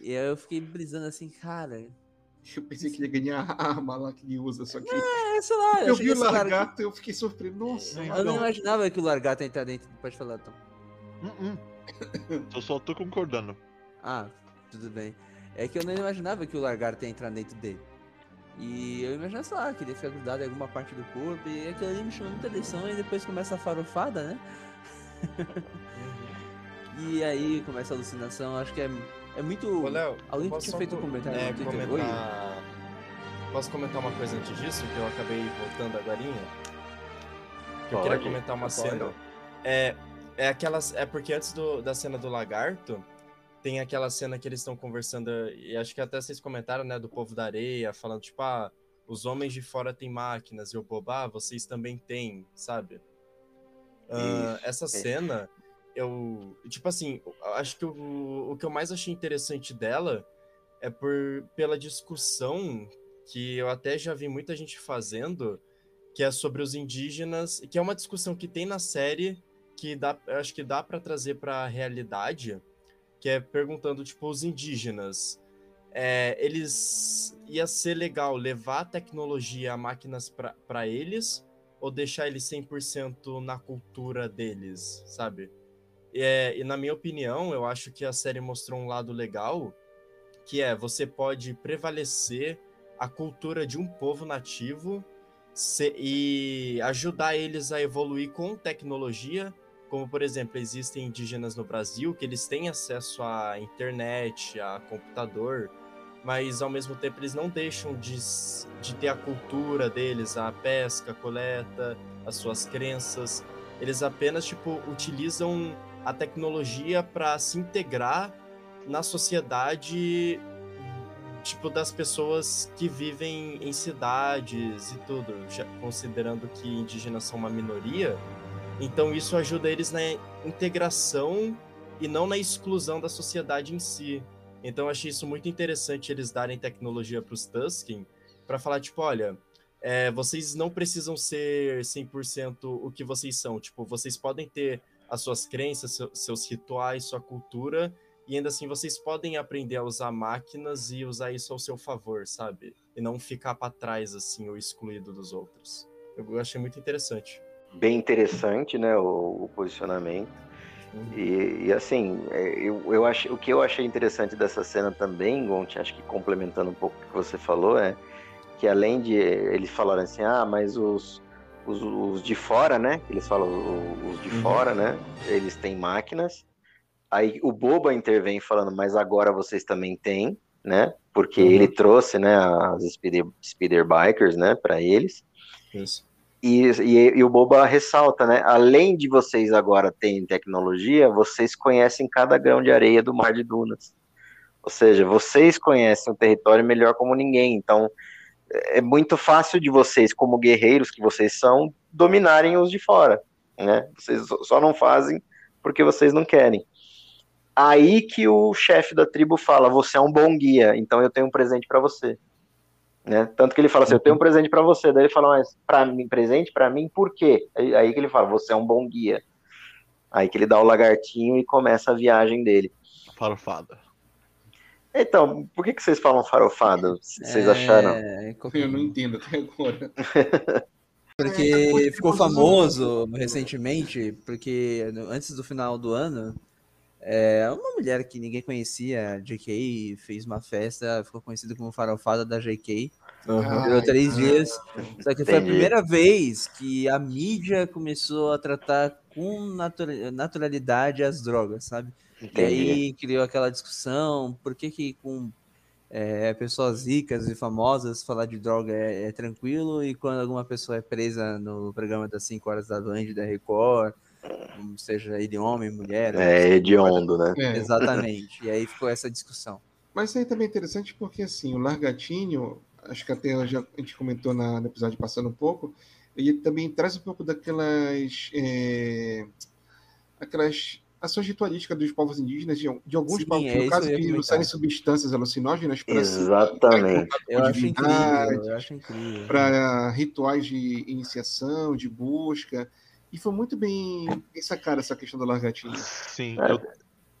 E aí eu fiquei brisando assim, cara. Eu pensei que ele ia ganhar a arma lá que ele usa, só que É, sei lá, eu achei vi o largato e eu fiquei surpreso. Nossa, Eu não imaginava que o largato ia entrar dentro. Pode falar, Tom. Hum, hum. Eu só tô concordando. Ah, tudo bem. É que eu não imaginava que o lagarto ia entrar dentro dele. E eu imaginava, sei lá, que ele ia ficar grudado em alguma parte do corpo. E aquilo ali me chamou muita atenção. E depois começa a farofada, né? e aí começa a alucinação. Acho que é, é muito. Ô, Léo, Alguém posso tinha só feito um co- comentário é, no Twitter? comentar... Posso comentar uma coisa antes disso, que eu acabei voltando agora? Que eu queria comentar uma pode. cena. É, é aquelas. É porque antes do- da cena do lagarto, tem aquela cena que eles estão conversando, e acho que até vocês comentaram, né, do povo da areia, falando, tipo, ah, os homens de fora têm máquinas, e o Bobá, vocês também têm, sabe? Ah, Isso, essa é. cena, eu. Tipo assim, acho que o, o que eu mais achei interessante dela é por, pela discussão que eu até já vi muita gente fazendo, que é sobre os indígenas, que é uma discussão que tem na série que dá, acho que dá para trazer para a realidade, que é perguntando tipo os indígenas, é, eles ia ser legal levar a tecnologia, máquinas para eles ou deixar eles 100% na cultura deles, sabe? E, é, e na minha opinião, eu acho que a série mostrou um lado legal, que é você pode prevalecer a cultura de um povo nativo se- e ajudar eles a evoluir com tecnologia, como por exemplo, existem indígenas no Brasil que eles têm acesso à internet, a computador, mas ao mesmo tempo eles não deixam de, de ter a cultura deles, a pesca, a coleta, as suas crenças. Eles apenas tipo utilizam a tecnologia para se integrar na sociedade tipo das pessoas que vivem em cidades e tudo, já considerando que indígenas são uma minoria. Então isso ajuda eles na integração e não na exclusão da sociedade em si. Então achei isso muito interessante eles darem tecnologia para os Tusken para falar tipo, olha, é, vocês não precisam ser 100% o que vocês são, tipo, vocês podem ter as suas crenças, seu- seus rituais, sua cultura, e ainda assim vocês podem aprender a usar máquinas e usar isso ao seu favor, sabe? E não ficar para trás assim ou excluído dos outros. Eu achei muito interessante. Bem interessante, né? O, o posicionamento. E, e, assim, é, eu, eu achei, o que eu achei interessante dessa cena também, Gonti, acho que complementando um pouco o que você falou, é que além de eles falaram assim, ah, mas os, os, os de fora, né? Eles falam os, os de Uhum. fora, né? Eles têm máquinas. Aí o Boba intervém falando, mas agora vocês também têm, né? Porque Uhum. ele trouxe, né, as speeder, speeder bikers, né, para eles. Isso. E, e, e o Boba ressalta, né? Além de vocês agora terem tecnologia, vocês conhecem cada grão de areia do Mar de Dunas. Ou seja, vocês conhecem o território melhor como ninguém. Então, é muito fácil de vocês, como guerreiros que vocês são, dominarem os de fora, né? Vocês só não fazem porque vocês não querem. Aí que o chefe da tribo fala: "Você é um bom guia, então eu tenho um presente para você". Né? Tanto que ele fala assim: "Eu tenho um presente para você". Daí ele fala: "Mas para mim, presente para mim por quê?". Aí, que ele fala: "Você é um bom guia". Aí que ele dá o lagartinho e começa a viagem dele. Farofada. Então, por que, que vocês falam farofada? Vocês É, acharam? Eu não entendo até agora. Porque É, ficou famoso recentemente, porque antes do final do ano, é, uma mulher que ninguém conhecia, JK, fez uma festa, ficou conhecida como farofada da JK. Ah, Durou três ah, dias. Só que foi a Entendi. primeira vez que a mídia começou a tratar com natura- naturalidade as drogas, sabe? E Entendi. aí criou aquela discussão, por que que com é, pessoas ricas e famosas falar de droga é, é tranquilo e quando alguma pessoa é presa no programa das 5 horas da Band, da Record, seja ele homem, mulher. É hediondo, né? É. Exatamente. E aí ficou essa discussão. Mas isso aí também é interessante porque, assim, o Largatinho, acho que até já, a gente comentou na, no episódio passando um pouco, ele também traz um pouco daquelas. é, aquelas ações ritualísticas dos povos indígenas, de, de alguns Sim, povos, é no caso que usarem substâncias alucinógenas para Exatamente. Eu acho incrível. para rituais de iniciação, de busca. E foi muito bem, sacada essa questão do Largatinho. Sim, É. eu,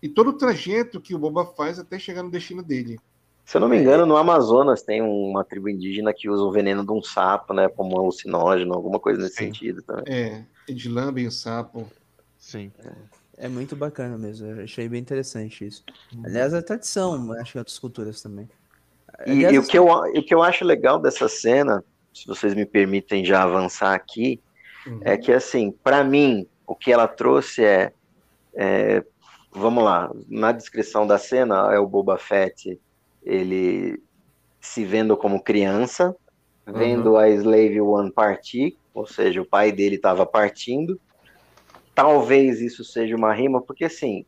E todo o trajeto que o Boba faz até chegar no destino dele. Se eu não me engano, no Amazonas tem uma tribo indígena que usa o veneno de um sapo, né, como alucinógeno, alguma coisa nesse Sim. sentido também. É, eles lambem o sapo. sim. É muito bacana mesmo. Eu achei bem interessante isso. Aliás, é tradição, acho que em outras culturas também. E, Aliás, e o, que eu, o que eu acho legal dessa cena, se vocês me permitem já avançar aqui, Uhum. é que assim, para mim, o que ela trouxe é, é, vamos lá, na descrição da cena é o Boba Fett, ele se vendo como criança, vendo a Slave One partir, ou seja, o pai dele estava partindo. Talvez isso seja uma rima, porque assim,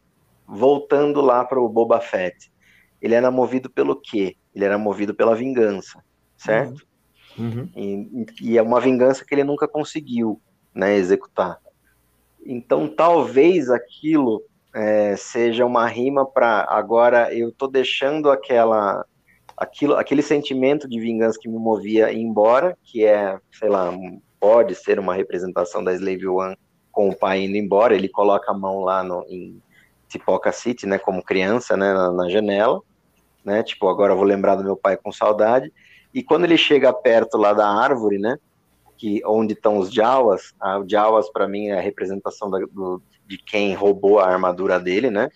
voltando lá para o Boba Fett, ele era movido pelo quê? Ele era movido pela vingança, certo? Uhum. E, e é uma vingança que ele nunca conseguiu né, executar. Então, talvez aquilo é, seja uma rima para agora eu tô deixando aquela aquilo, aquele sentimento de vingança que me movia embora, que é, sei lá, pode ser uma representação da Slave One com o pai indo embora, ele coloca a mão lá no, em Tipoca City, né, como criança, né, na, na janela, né, tipo, agora vou lembrar do meu pai com saudade, e quando ele chega perto lá da árvore, né, que onde estão os Jawas, ah, o Jawas para mim é a representação da- do- de quem roubou a armadura dele, né,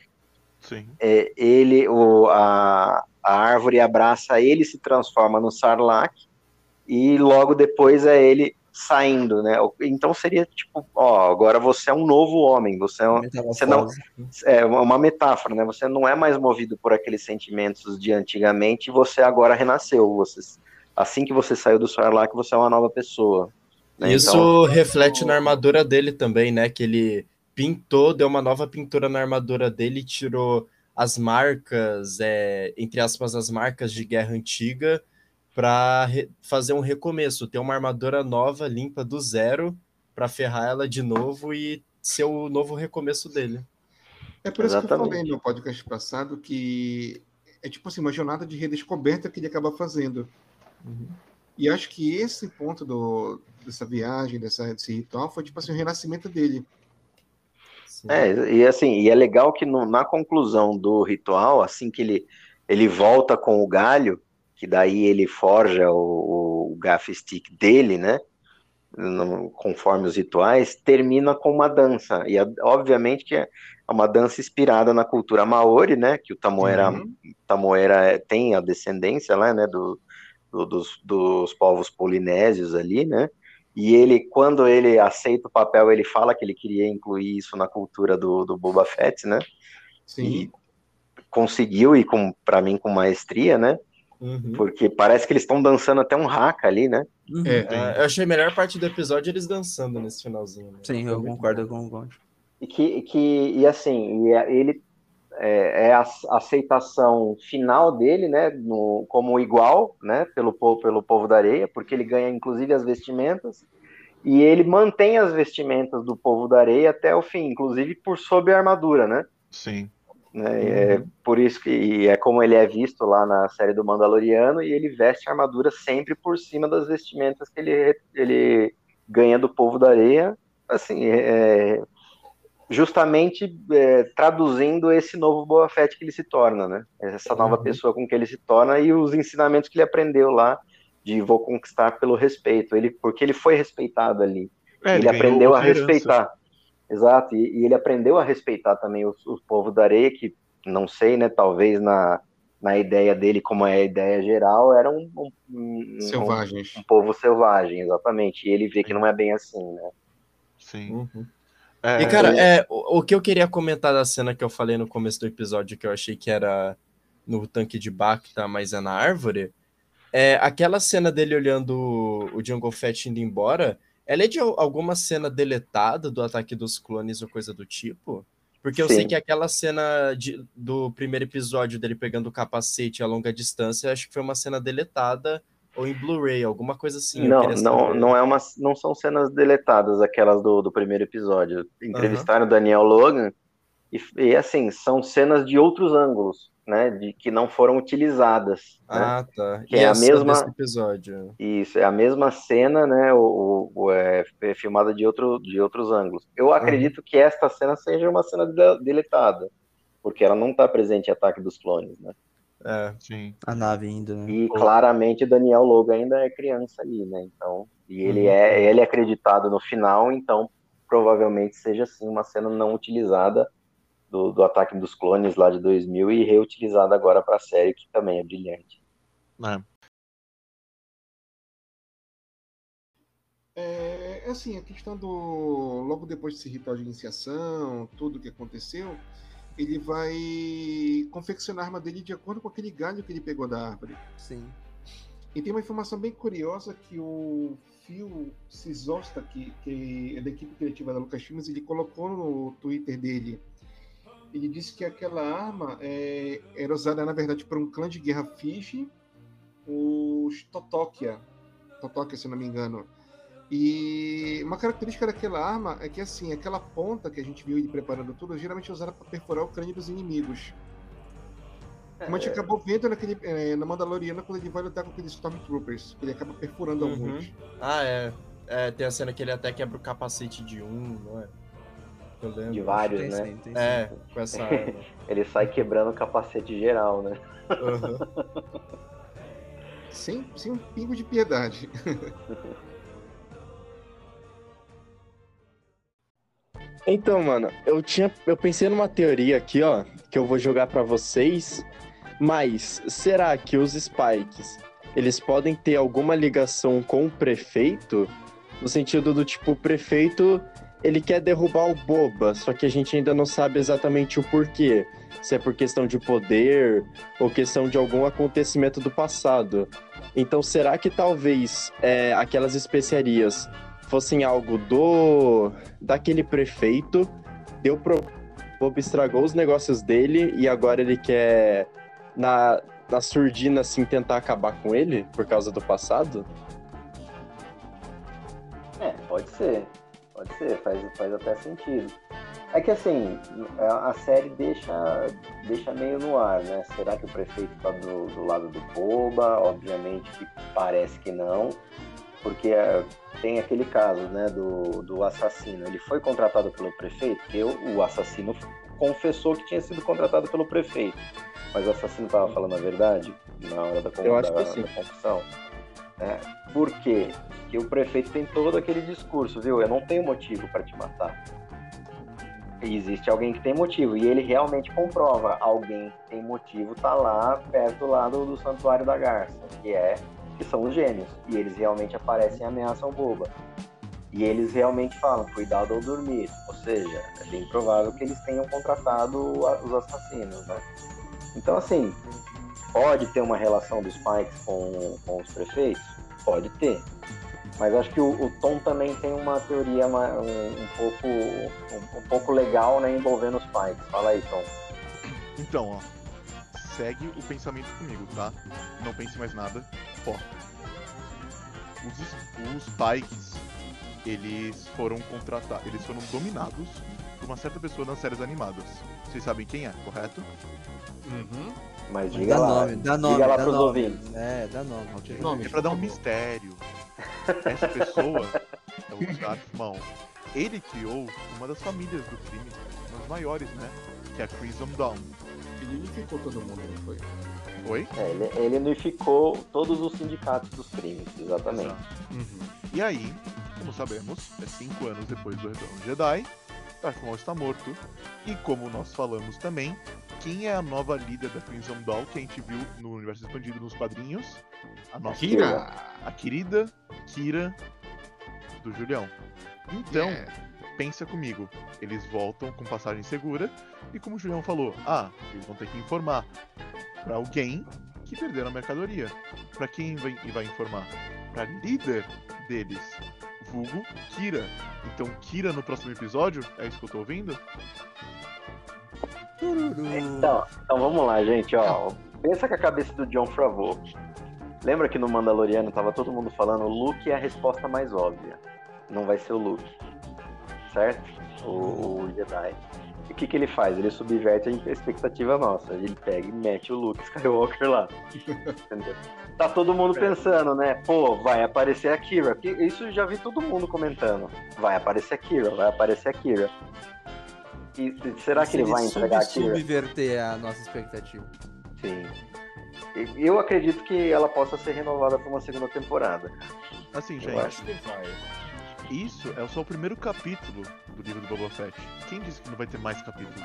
Sim. é, ele, o, a, a árvore abraça ele, se transforma no Sarlacc, e logo depois é ele saindo, né? Então seria tipo, ó, agora você é um novo homem, você é, um- você não- é uma metáfora, né? Você não é mais movido por aqueles sentimentos de antigamente, você agora renasceu, você, assim que você saiu do Sarlacc, você é uma nova pessoa. né? Isso Então, reflete na armadura dele também, né? Que ele pintou, deu uma nova pintura na armadura dele, tirou as marcas, é, entre aspas, as marcas de guerra antiga, para fazer um recomeço, ter uma armadura nova, limpa do zero, para ferrar ela de novo e ser o novo recomeço dele. É por isso que eu Exatamente. falei no podcast passado que é tipo assim, uma jornada de redescoberta que ele acaba fazendo. E acho que esse ponto do, dessa viagem, dessa, desse ritual, foi tipo assim, o renascimento dele. Sim. É, e assim, e é legal que no- na conclusão do ritual, assim que ele, ele volta com o galho, que daí ele forja o, o gaff stick dele, né? no- conforme os rituais, termina com uma dança. E obviamente que é uma dança inspirada na cultura maori, né? Que o Tamoera, Uhum. É- tem a descendência lá, né? Do, do- dos, dos povos polinésios ali, né? E ele, quando ele aceita o papel, ele fala que ele queria incluir isso na cultura do, do Boba Fett, né? Sim. E conseguiu, e com, para mim com maestria, né? Uhum. Porque parece que eles estão dançando até um haka ali, né? Uhum. É. É, eu achei a melhor parte do episódio eles dançando nesse finalzinho. né? Sim, eu concordo com o Gonte. E que, que e assim, e é- ele é, é a aceitação final dele, né, no, como igual, né, pelo povo, pelo povo da areia, porque ele ganha inclusive as vestimentas e ele mantém as vestimentas do povo da areia até o fim, inclusive por sob a armadura, né? Sim. né? É por isso que é como ele é visto lá na série do Mandaloriano e ele veste a armadura sempre por cima das vestimentas que ele, ele ganha do povo da areia, assim, é, justamente é, traduzindo esse novo Boa Fett que ele se torna, né? Essa nova Uhum. pessoa com que ele se torna e os ensinamentos que ele aprendeu lá de vou conquistar pelo respeito, ele porque ele foi respeitado ali É, ele aprendeu a herança. respeitar. Exato, e, e ele aprendeu a respeitar também o, o povo da areia, que não sei, né? Talvez na, na ideia dele, como é a ideia geral, era um, um, um- Selvagens. um povo selvagem, exatamente. E ele vê que não é bem assim, né? Sim. Uhum. É, E, cara, é, o, o que eu queria comentar da cena que eu falei no começo do episódio, que eu achei que era no tanque de Bacta, mas é na árvore, é aquela cena dele olhando o Jungle Fett indo embora, ela é de al- alguma cena deletada do ataque dos clones ou coisa do tipo? Porque eu sei Sim. que aquela cena de- do primeiro episódio dele pegando o capacete a longa distância, acho que foi uma cena deletada ou em Blu-ray, alguma coisa assim. Não, não, não é uma, não são cenas deletadas aquelas do, do primeiro episódio. Entrevistaram o Daniel Logan e, e assim são cenas de outros ângulos, né, de que não foram utilizadas. né? Ah, tá. Que E é a mesma- episódio. Isso é a mesma cena, né, o, o- o- é, é filmada de outro, de outros ângulos. Eu acredito que esta cena seja uma cena de- deletada, porque ela não está presente em Ataque dos Clones, né? É. Sim. A nave indo, né? E claramente Daniel Logan ainda é criança ali, né? Então, e ele Uhum. é ele é acreditado no final, então provavelmente seja sim uma cena não utilizada do, do ataque dos clones lá de 2000 e reutilizada agora para a série, que também é brilhante. É. É, assim, a questão do. Logo depois desse ritual de iniciação, tudo que aconteceu, ele vai confeccionar a arma dele de acordo com aquele galho que ele pegou da árvore. Sim. E tem uma informação bem curiosa que o Phil Sisosta, que, que é da equipe criativa da Lucasfilmes, ele colocou no Twitter dele. Ele disse que aquela arma é, era usada, na verdade, por um clã de guerra Fish, os Totokia. Totokia, se não me engano. E uma característica daquela arma é que, assim, aquela ponta que a gente viu ele preparando tudo, geralmente é usada para perfurar o crânio dos inimigos. Como a gente acabou vendo naquele, eh, na Mandaloriana quando ele vai lutar com aqueles Stormtroopers. Ele acaba perfurando Uhum. alguns. Ah, é. É, tem a cena que ele até quebra o capacete de um, não é? Eu lembro. De vários, Tem né? sim, tem sim. É, com essa arma. Ele sai quebrando o capacete geral, né? Aham. Sem, sem um pingo de piedade. Então, mano, eu tinha, eu pensei numa teoria aqui, ó, que eu vou jogar pra vocês. Mas será que os Spikes, eles podem ter alguma ligação com o prefeito? No sentido do tipo, o prefeito, ele quer derrubar o Boba, só que a gente ainda não sabe exatamente o porquê. Se é por questão de poder ou questão de algum acontecimento do passado. Então, será que talvez é, aquelas especiarias fossem algo do daquele prefeito, deu pro Bob estragou os negócios dele e agora ele quer na, na surdina assim tentar acabar com ele por causa do passado? É, pode ser. Pode ser, faz, faz até sentido. É que assim, a a série deixa, deixa meio no ar, né? Será que o prefeito tá do, do lado do Boba? Obviamente que parece que não, porque é, tem aquele caso, né, do, do assassino. Ele foi contratado pelo prefeito, porque o, assassino confessou que tinha sido contratado pelo prefeito. Mas o assassino estava falando a verdade na hora da, Eu acho da, que sim. da confissão. É, por quê? Porque o prefeito tem todo aquele discurso, viu? Eu não tenho motivo para te matar. E existe alguém que tem motivo. E ele realmente comprova. Alguém que tem motivo tá lá perto lá do, do Santuário da Garça, que é que são os gênios. E eles realmente aparecem e ameaçam Boba. E eles realmente falam, cuidado ao dormir. Ou seja, é bem provável que eles tenham contratado a- os assassinos, né? Então, assim, pode ter uma relação dos Spikes com, com os prefeitos? Pode ter. Mas acho que o, o Tom também tem uma teoria um, um pouco, um, um pouco legal, né, envolvendo os Spikes. Fala aí, Tom. Então, ó. Segue o pensamento comigo, tá? Não pense mais nada. Foca. Os, os Pikes, eles foram contratados. Eles foram dominados por uma certa pessoa nas séries animadas. Vocês sabem quem é, correto? Uhum. Mas diga Dá lá. nome, dá nome, diga lá dá pros nome. ouvintes. É, dá nome. Nome. É pra dar um mistério. Essa pessoa é o Maul. Ele criou uma das famílias do crime, uma das maiores, né? Que é a Crimson Dawn. Ele unificou todo mundo, não foi? Oi? É, ele, ele unificou todos os sindicatos dos crimes, exatamente. Exato. E aí, como sabemos, é cinco anos depois do Retorno de Jedi, Darth Maul está morto. E como nós falamos também, quem é a nova líder da Crimson Dawn que a gente viu no universo expandido nos quadrinhos? A nossa Kira! a querida Kira do Julião. Então, É. pensa comigo, eles voltam com passagem segura e como o Julião falou, ah, eles vão ter que informar pra alguém que perderam a mercadoria. Pra quem vai, e vai informar? Pra líder deles, vulgo Kira. Então, Kira no próximo episódio? É isso que eu tô ouvindo? Então, então vamos lá, gente, ó. Pensa com a cabeça do John Favreau. Lembra que no Mandaloriano tava todo mundo falando o Luke é a resposta mais óbvia. Não vai ser o Luke. Certo? O, o Jedi. E o que, que ele faz? Ele subverte a expectativa nossa. Ele pega e mete o Luke Skywalker lá. Entendeu? Tá todo mundo pensando, né? Pô, vai aparecer a Kira. Isso eu já vi todo mundo comentando. Vai aparecer a Kira, vai aparecer a Kira. E será que ele vai entregar a Kira? subverter a nossa expectativa. Sim. Eu acredito que ela possa ser renovada para uma segunda temporada. Assim, Eu gente, Acho que vai. Isso é só o primeiro capítulo do livro do Boba Fett. Quem disse que não vai ter mais capítulos?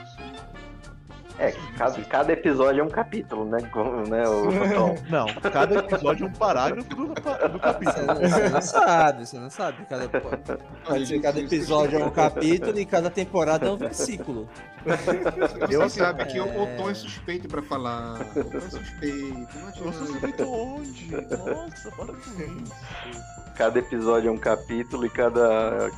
É, cada, cada episódio é um capítulo, né? Como, né o? Não, cada episódio é um parágrafo do, do Você capítulo. não, você não sabe, você não sabe. Cada, pode ser cada episódio é um capítulo e cada temporada é um versículo. Você sabe que o, o É. Tom é suspeito pra falar. O Tom é suspeito. Não Eu suspeito onde? Nossa, para com isso. Cada episódio é um capítulo e cada,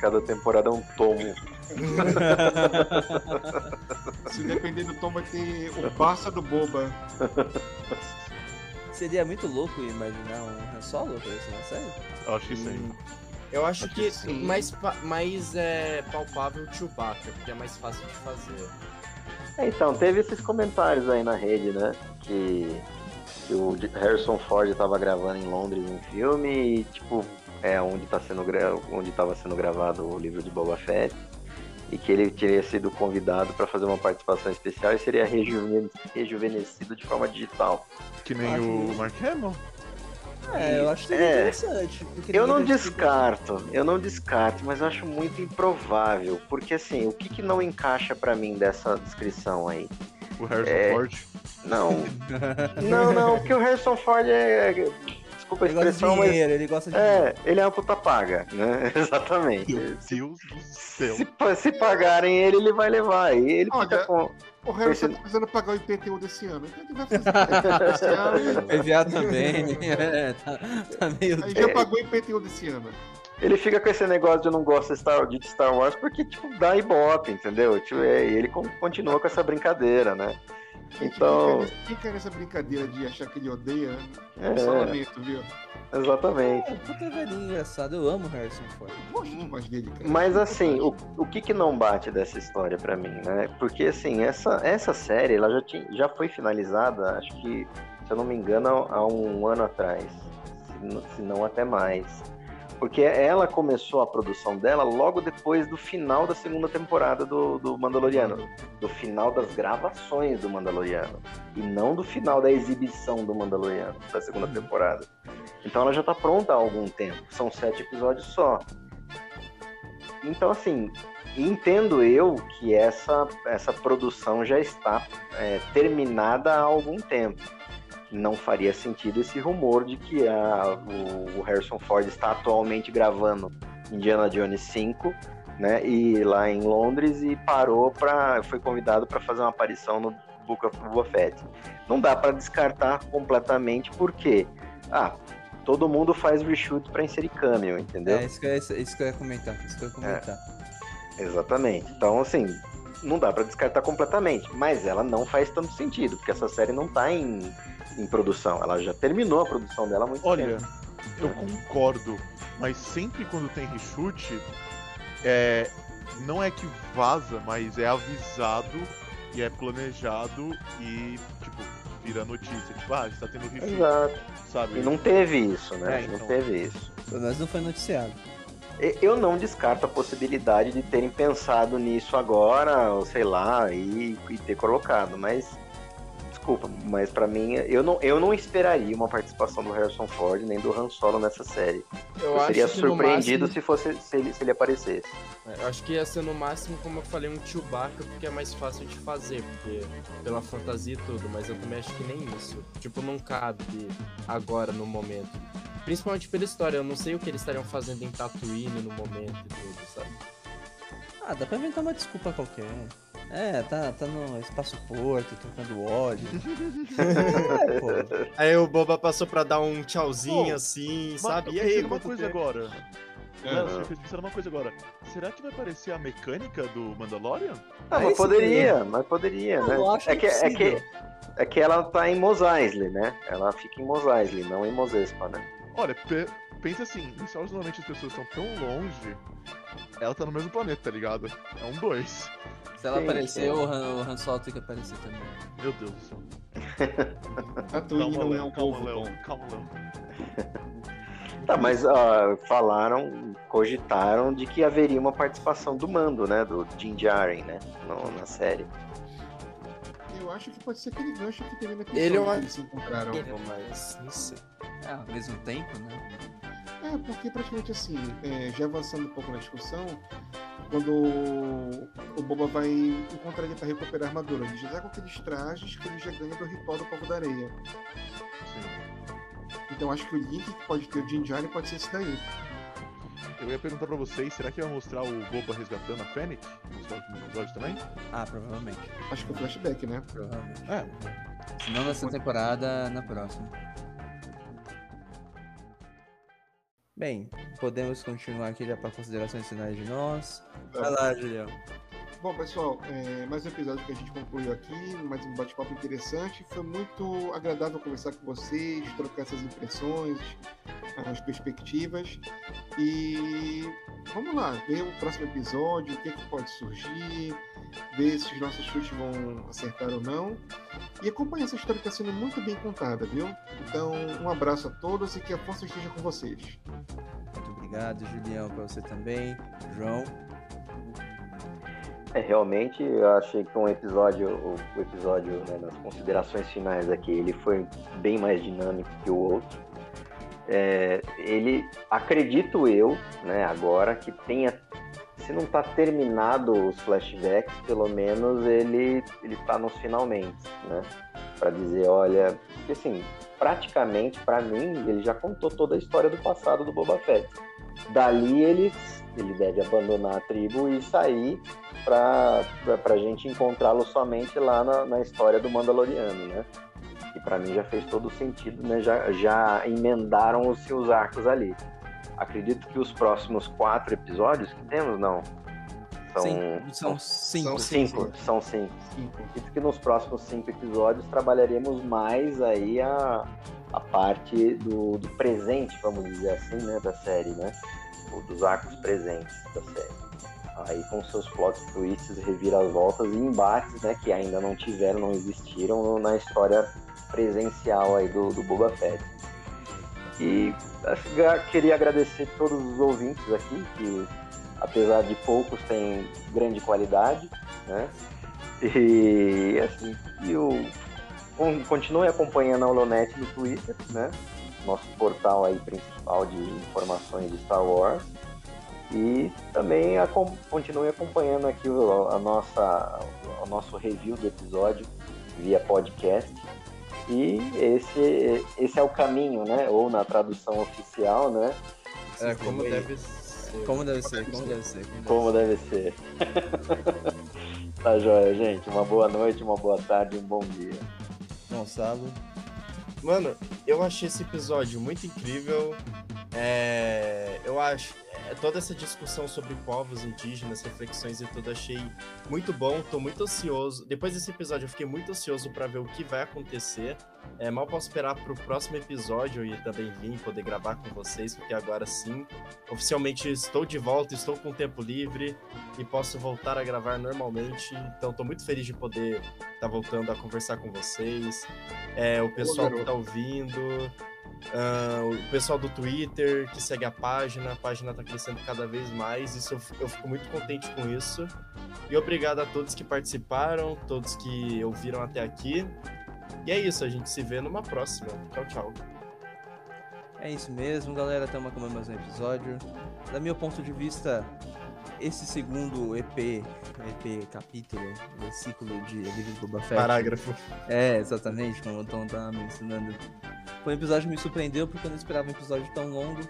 cada temporada é um tomo. Se depender do Tom, vai ter o pássaro boba. Seria muito louco imaginar um Han Solo pra isso, não sério? Eu acho que sim. Eu acho que Sim. mais, mais é, palpável o Chewbacca, porque é mais fácil de fazer. É, então, teve esses comentários aí na rede, né? Que, que o Harrison Ford estava gravando em Londres um filme e, tipo, é onde tá sendo onde estava sendo gravado o livro de Boba Fett. E que ele teria sido convidado para fazer uma participação especial e seria rejuven- rejuvenescido de forma digital. Que nem Acho o Mark Hamill. É, eu acho que seria É. interessante. Eu não descarto, eu não descarto, mas eu acho muito improvável. Porque assim, o que, que não encaixa pra mim dessa descrição aí? O Harrison É. Ford. Não, não, não, porque o Harrison Ford é. Desculpa a Ele gosta de expressão, mas. dinheiro, ele gosta de dinheiro. É, ele é uma puta paga, né? Exatamente. Meu Deus do céu. Se, se pagarem ele, ele vai levar. E ele Olha, fica com. O Harrison Esse- tá precisando pagar o IPTU desse ano. Então ele vai fazer esse ano. PVA também. É, tá, tá meio. Aí já pagou o IPTU desse ano. Ele fica com esse negócio de eu não gosto de Star, de Star Wars porque, tipo, dá ibope, entendeu? Tipo, é, e ele con- continua com essa brincadeira, né? Então. Quem cai nessa brincadeira de achar que ele odeia, É. só lamento, viu? Exatamente. É, puta velhinho engraçado, eu amo o Harrison Ford. Gosto demais dele, cara. Mas assim, o, o que que não bate dessa história pra mim, né? Porque assim, essa, essa série, ela já, tinha, já foi finalizada, acho que, se eu não me engano, há há um ano atrás. Se não, se não até mais. Porque ela começou a produção dela logo depois do final da segunda temporada do, do Mandaloriano. Do final das gravações do Mandaloriano. E não do final da exibição do Mandaloriano, da segunda temporada. Então ela já tá pronta há algum tempo. São sete episódios só. Então, assim, entendo eu que essa, essa produção já está é, terminada há algum tempo. Não faria sentido esse rumor de que a, o, o Harrison Ford está atualmente gravando Indiana Jones 5, né? E lá em Londres e parou para foi convidado para fazer uma aparição no Book of Boba Fett. Não dá para descartar completamente porque ah, todo mundo faz reshoot para inserir cameo, entendeu? É, isso que, eu, ia- isso que eu ia comentar. Isso que eu ia comentar. Exatamente. Então, assim, não dá pra descartar completamente, mas ela não faz tanto sentido, porque essa série não tá em, em produção. Ela já terminou a produção dela há muito Olha, tempo. eu concordo, mas sempre quando tem reshoot, é, não é que vaza, mas é avisado e é planejado e, tipo, vira notícia. Tipo, ah, está tendo reshoot, Exato. sabe? E não teve isso, né? É, Não então. teve isso. Pelo menos não foi noticiado. E- Eu não descarto a possibilidade de terem pensado nisso agora, ou sei lá, e, e ter colocado, mas desculpa, mas pra mim eu não, eu não esperaria uma participação do Harrison Ford nem do Han Solo nessa série. Eu, Eu, seria surpreendido máximo- se fosse se ele, se ele aparecesse. É, Eu acho que ia ser no máximo, como eu falei, um Chewbacca, porque é mais fácil de fazer, porque pela fantasia e tudo, mas eu também acho que nem isso. Tipo, não cabe agora, no momento. Principalmente pela história, eu não sei o que eles estariam fazendo em Tatooine no momento e tudo, sabe? Ah, dá pra inventar uma desculpa qualquer. É, tá, tá no espaço porto, trocando óleo. é, pô. Aí o Boba passou pra dar um tchauzinho Pô, assim, sabe? E aí, quanto coisa tempo? agora. Léo, você fez pensar numa coisa agora. Será que vai aparecer a mecânica do Mandalorian? Ah, mas poderia, mas poderia, Eu né? acho é, que, é, impossível. que, é que ela tá em Mos Eisley, né? Ela fica em Mos Eisley, não em Mos Espa, né? Olha, pe- pensa assim, em Star Wars normalmente as pessoas estão tão longe, ela tá no mesmo planeta, tá ligado? É um dois. Se ela Sim, aparecer, sim. o Han, o Han Solo tem que aparecer também. Meu Deus do céu. Tatooine não é um calma, bom. calma, Léo. Tá, mas ó, falaram, cogitaram de que haveria uma participação do Mando, né? Do Din Djarin, né? No- na série. Eu acho que pode ser aquele gancho que teve episódio Ele é que uma- eles se encontraram. Mas não sei. É, ao mesmo tempo, né? É, porque praticamente assim, é, já avançando um pouco na discussão, quando o Boba vai encontrar ele para recuperar a armadura, ele já tá com aqueles trajes que ele já ganha do ritual do Povo da Areia. Então acho que o link que pode ter o Din Djarin pode ser esse daí. Eu ia perguntar pra vocês, será que vai mostrar o Boba resgatando a Fennec nos próximos episódios também? Ah, provavelmente. Acho que é o flashback, né? Provavelmente. É, Se não nessa temporada, na próxima. Bem, podemos continuar aqui já para considerações finais de nós. Vai lá, Julião. Bom, pessoal, é, mais um episódio que a gente concluiu aqui, mais um bate-papo interessante. Foi muito agradável conversar com vocês, trocar essas impressões, as perspectivas. E vamos lá, ver o próximo episódio, o que, é que pode surgir, ver se os nossos chutes vão acertar ou não. E acompanhar essa história que está sendo muito bem contada, viu? Então, um abraço a todos e que a força esteja com vocês. Muito obrigado, Julião, para você também. João. É, realmente, eu achei que um episódio, o, o episódio, né, nas considerações finais aqui, ele foi bem mais dinâmico que o outro. É, ele, acredito eu, né, agora, que tenha, se não está terminado os flashbacks, pelo menos ele, ele tá nos finalmente, né, para dizer, olha, porque assim, praticamente, para mim, ele já contou toda a história do passado do Boba Fett. Dali ele, ele deve abandonar a tribo e sair para a gente encontrá-lo somente lá na, na história do Mandaloriano, né? E para mim já fez todo sentido, né? Já, já emendaram os seus arcos ali. Acredito que os próximos quatro episódios que temos, não. São Sim, são cinco. são cinco, são cinco. Cinco. Acredito que nos próximos cinco episódios trabalharemos mais aí a, a parte do, do presente, vamos dizer assim, né? Da série, né? Ou dos arcos presentes da série aí com seus plot twists, reviravoltas e embates, né, que ainda não tiveram, não existiram na história presencial aí do, do Boba Fett. E queria agradecer todos os ouvintes aqui, que apesar de poucos têm grande qualidade, né? E assim, e o con- continue acompanhando a Holonet no Twitter, né? Nosso portal aí principal de informações de Star Wars. E também acom- continue acompanhando aqui a nossa, o nosso review do episódio via podcast. E esse, esse é o caminho, né? Ou na tradução oficial, né? É como deve ser. Como deve ser, como deve ser. Como deve ser. tá joia, gente. Uma boa noite, uma boa tarde, um bom dia. Gonçalo. Mano, eu achei esse episódio muito incrível. É, eu acho é, toda essa discussão sobre povos indígenas, reflexões e tudo, achei muito bom. Tô muito ansioso. Depois desse episódio, eu fiquei muito ansioso pra ver o que vai acontecer. É, mal posso esperar pro próximo episódio e também vir poder gravar com vocês, porque agora sim, oficialmente estou de volta, estou com tempo livre e posso voltar a gravar normalmente. Então, tô muito feliz de poder estar voltando a conversar com vocês. É, o pessoal que tá ouvindo. Ah, o pessoal do Twitter que segue a página, a página tá crescendo cada vez mais, isso eu, eu fico muito contente com isso. E obrigado a todos que participaram, todos que ouviram até aqui. E é isso, a gente se vê numa próxima. Tchau, tchau. É isso mesmo, galera. Estamos acabando mais um episódio. Da meu ponto de vista, esse segundo EP, EP capítulo, versículo de Livro do Boba Fett. Parágrafo. É, exatamente, como o Tom tá me ensinando. Foi um episódio que me surpreendeu porque eu não esperava um episódio tão longo.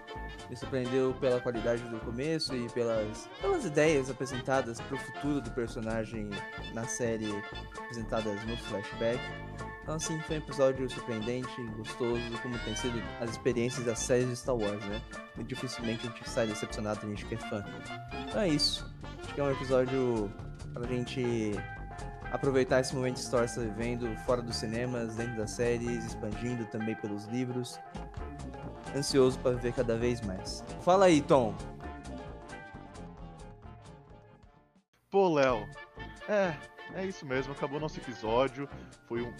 Me surpreendeu pela qualidade do começo e pelas, pelas ideias apresentadas pro futuro do personagem na série, apresentadas no flashback. Então, assim, foi um episódio surpreendente, gostoso, como tem sido as experiências das séries de Star Wars, né? Muito dificilmente a gente sai decepcionado, a gente que é fã. Então é isso. Acho que é um episódio pra gente aproveitar esse momento que Star Wars está vivendo fora dos cinemas, dentro das séries, expandindo também pelos livros. Ansioso para ver cada vez mais. Fala aí, Tom. Pô, Léo. É, é isso mesmo. Acabou nosso episódio. Foi um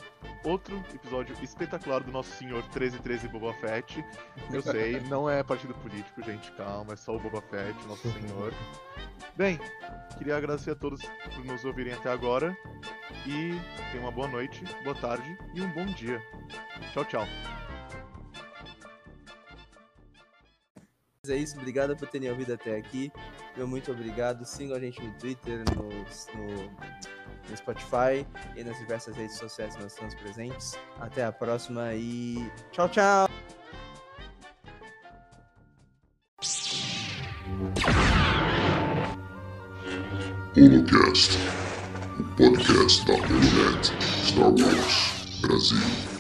outro episódio espetacular do nosso senhor 1313 Boba Fett. Eu sei, não é partido político, gente, calma. É só o Boba Fett, nosso senhor. Bem, queria agradecer a todos por nos ouvirem até agora. E tenham uma boa noite, boa tarde e um bom dia. Tchau, tchau. Mas é isso, obrigado por terem ouvido até aqui. Meu muito obrigado. Sigam a gente no Twitter, no, no, no Spotify e nas diversas redes sociais que nós estamos presentes. Até a próxima e tchau, tchau! Holocast, o podcast da Star Wars Brasil.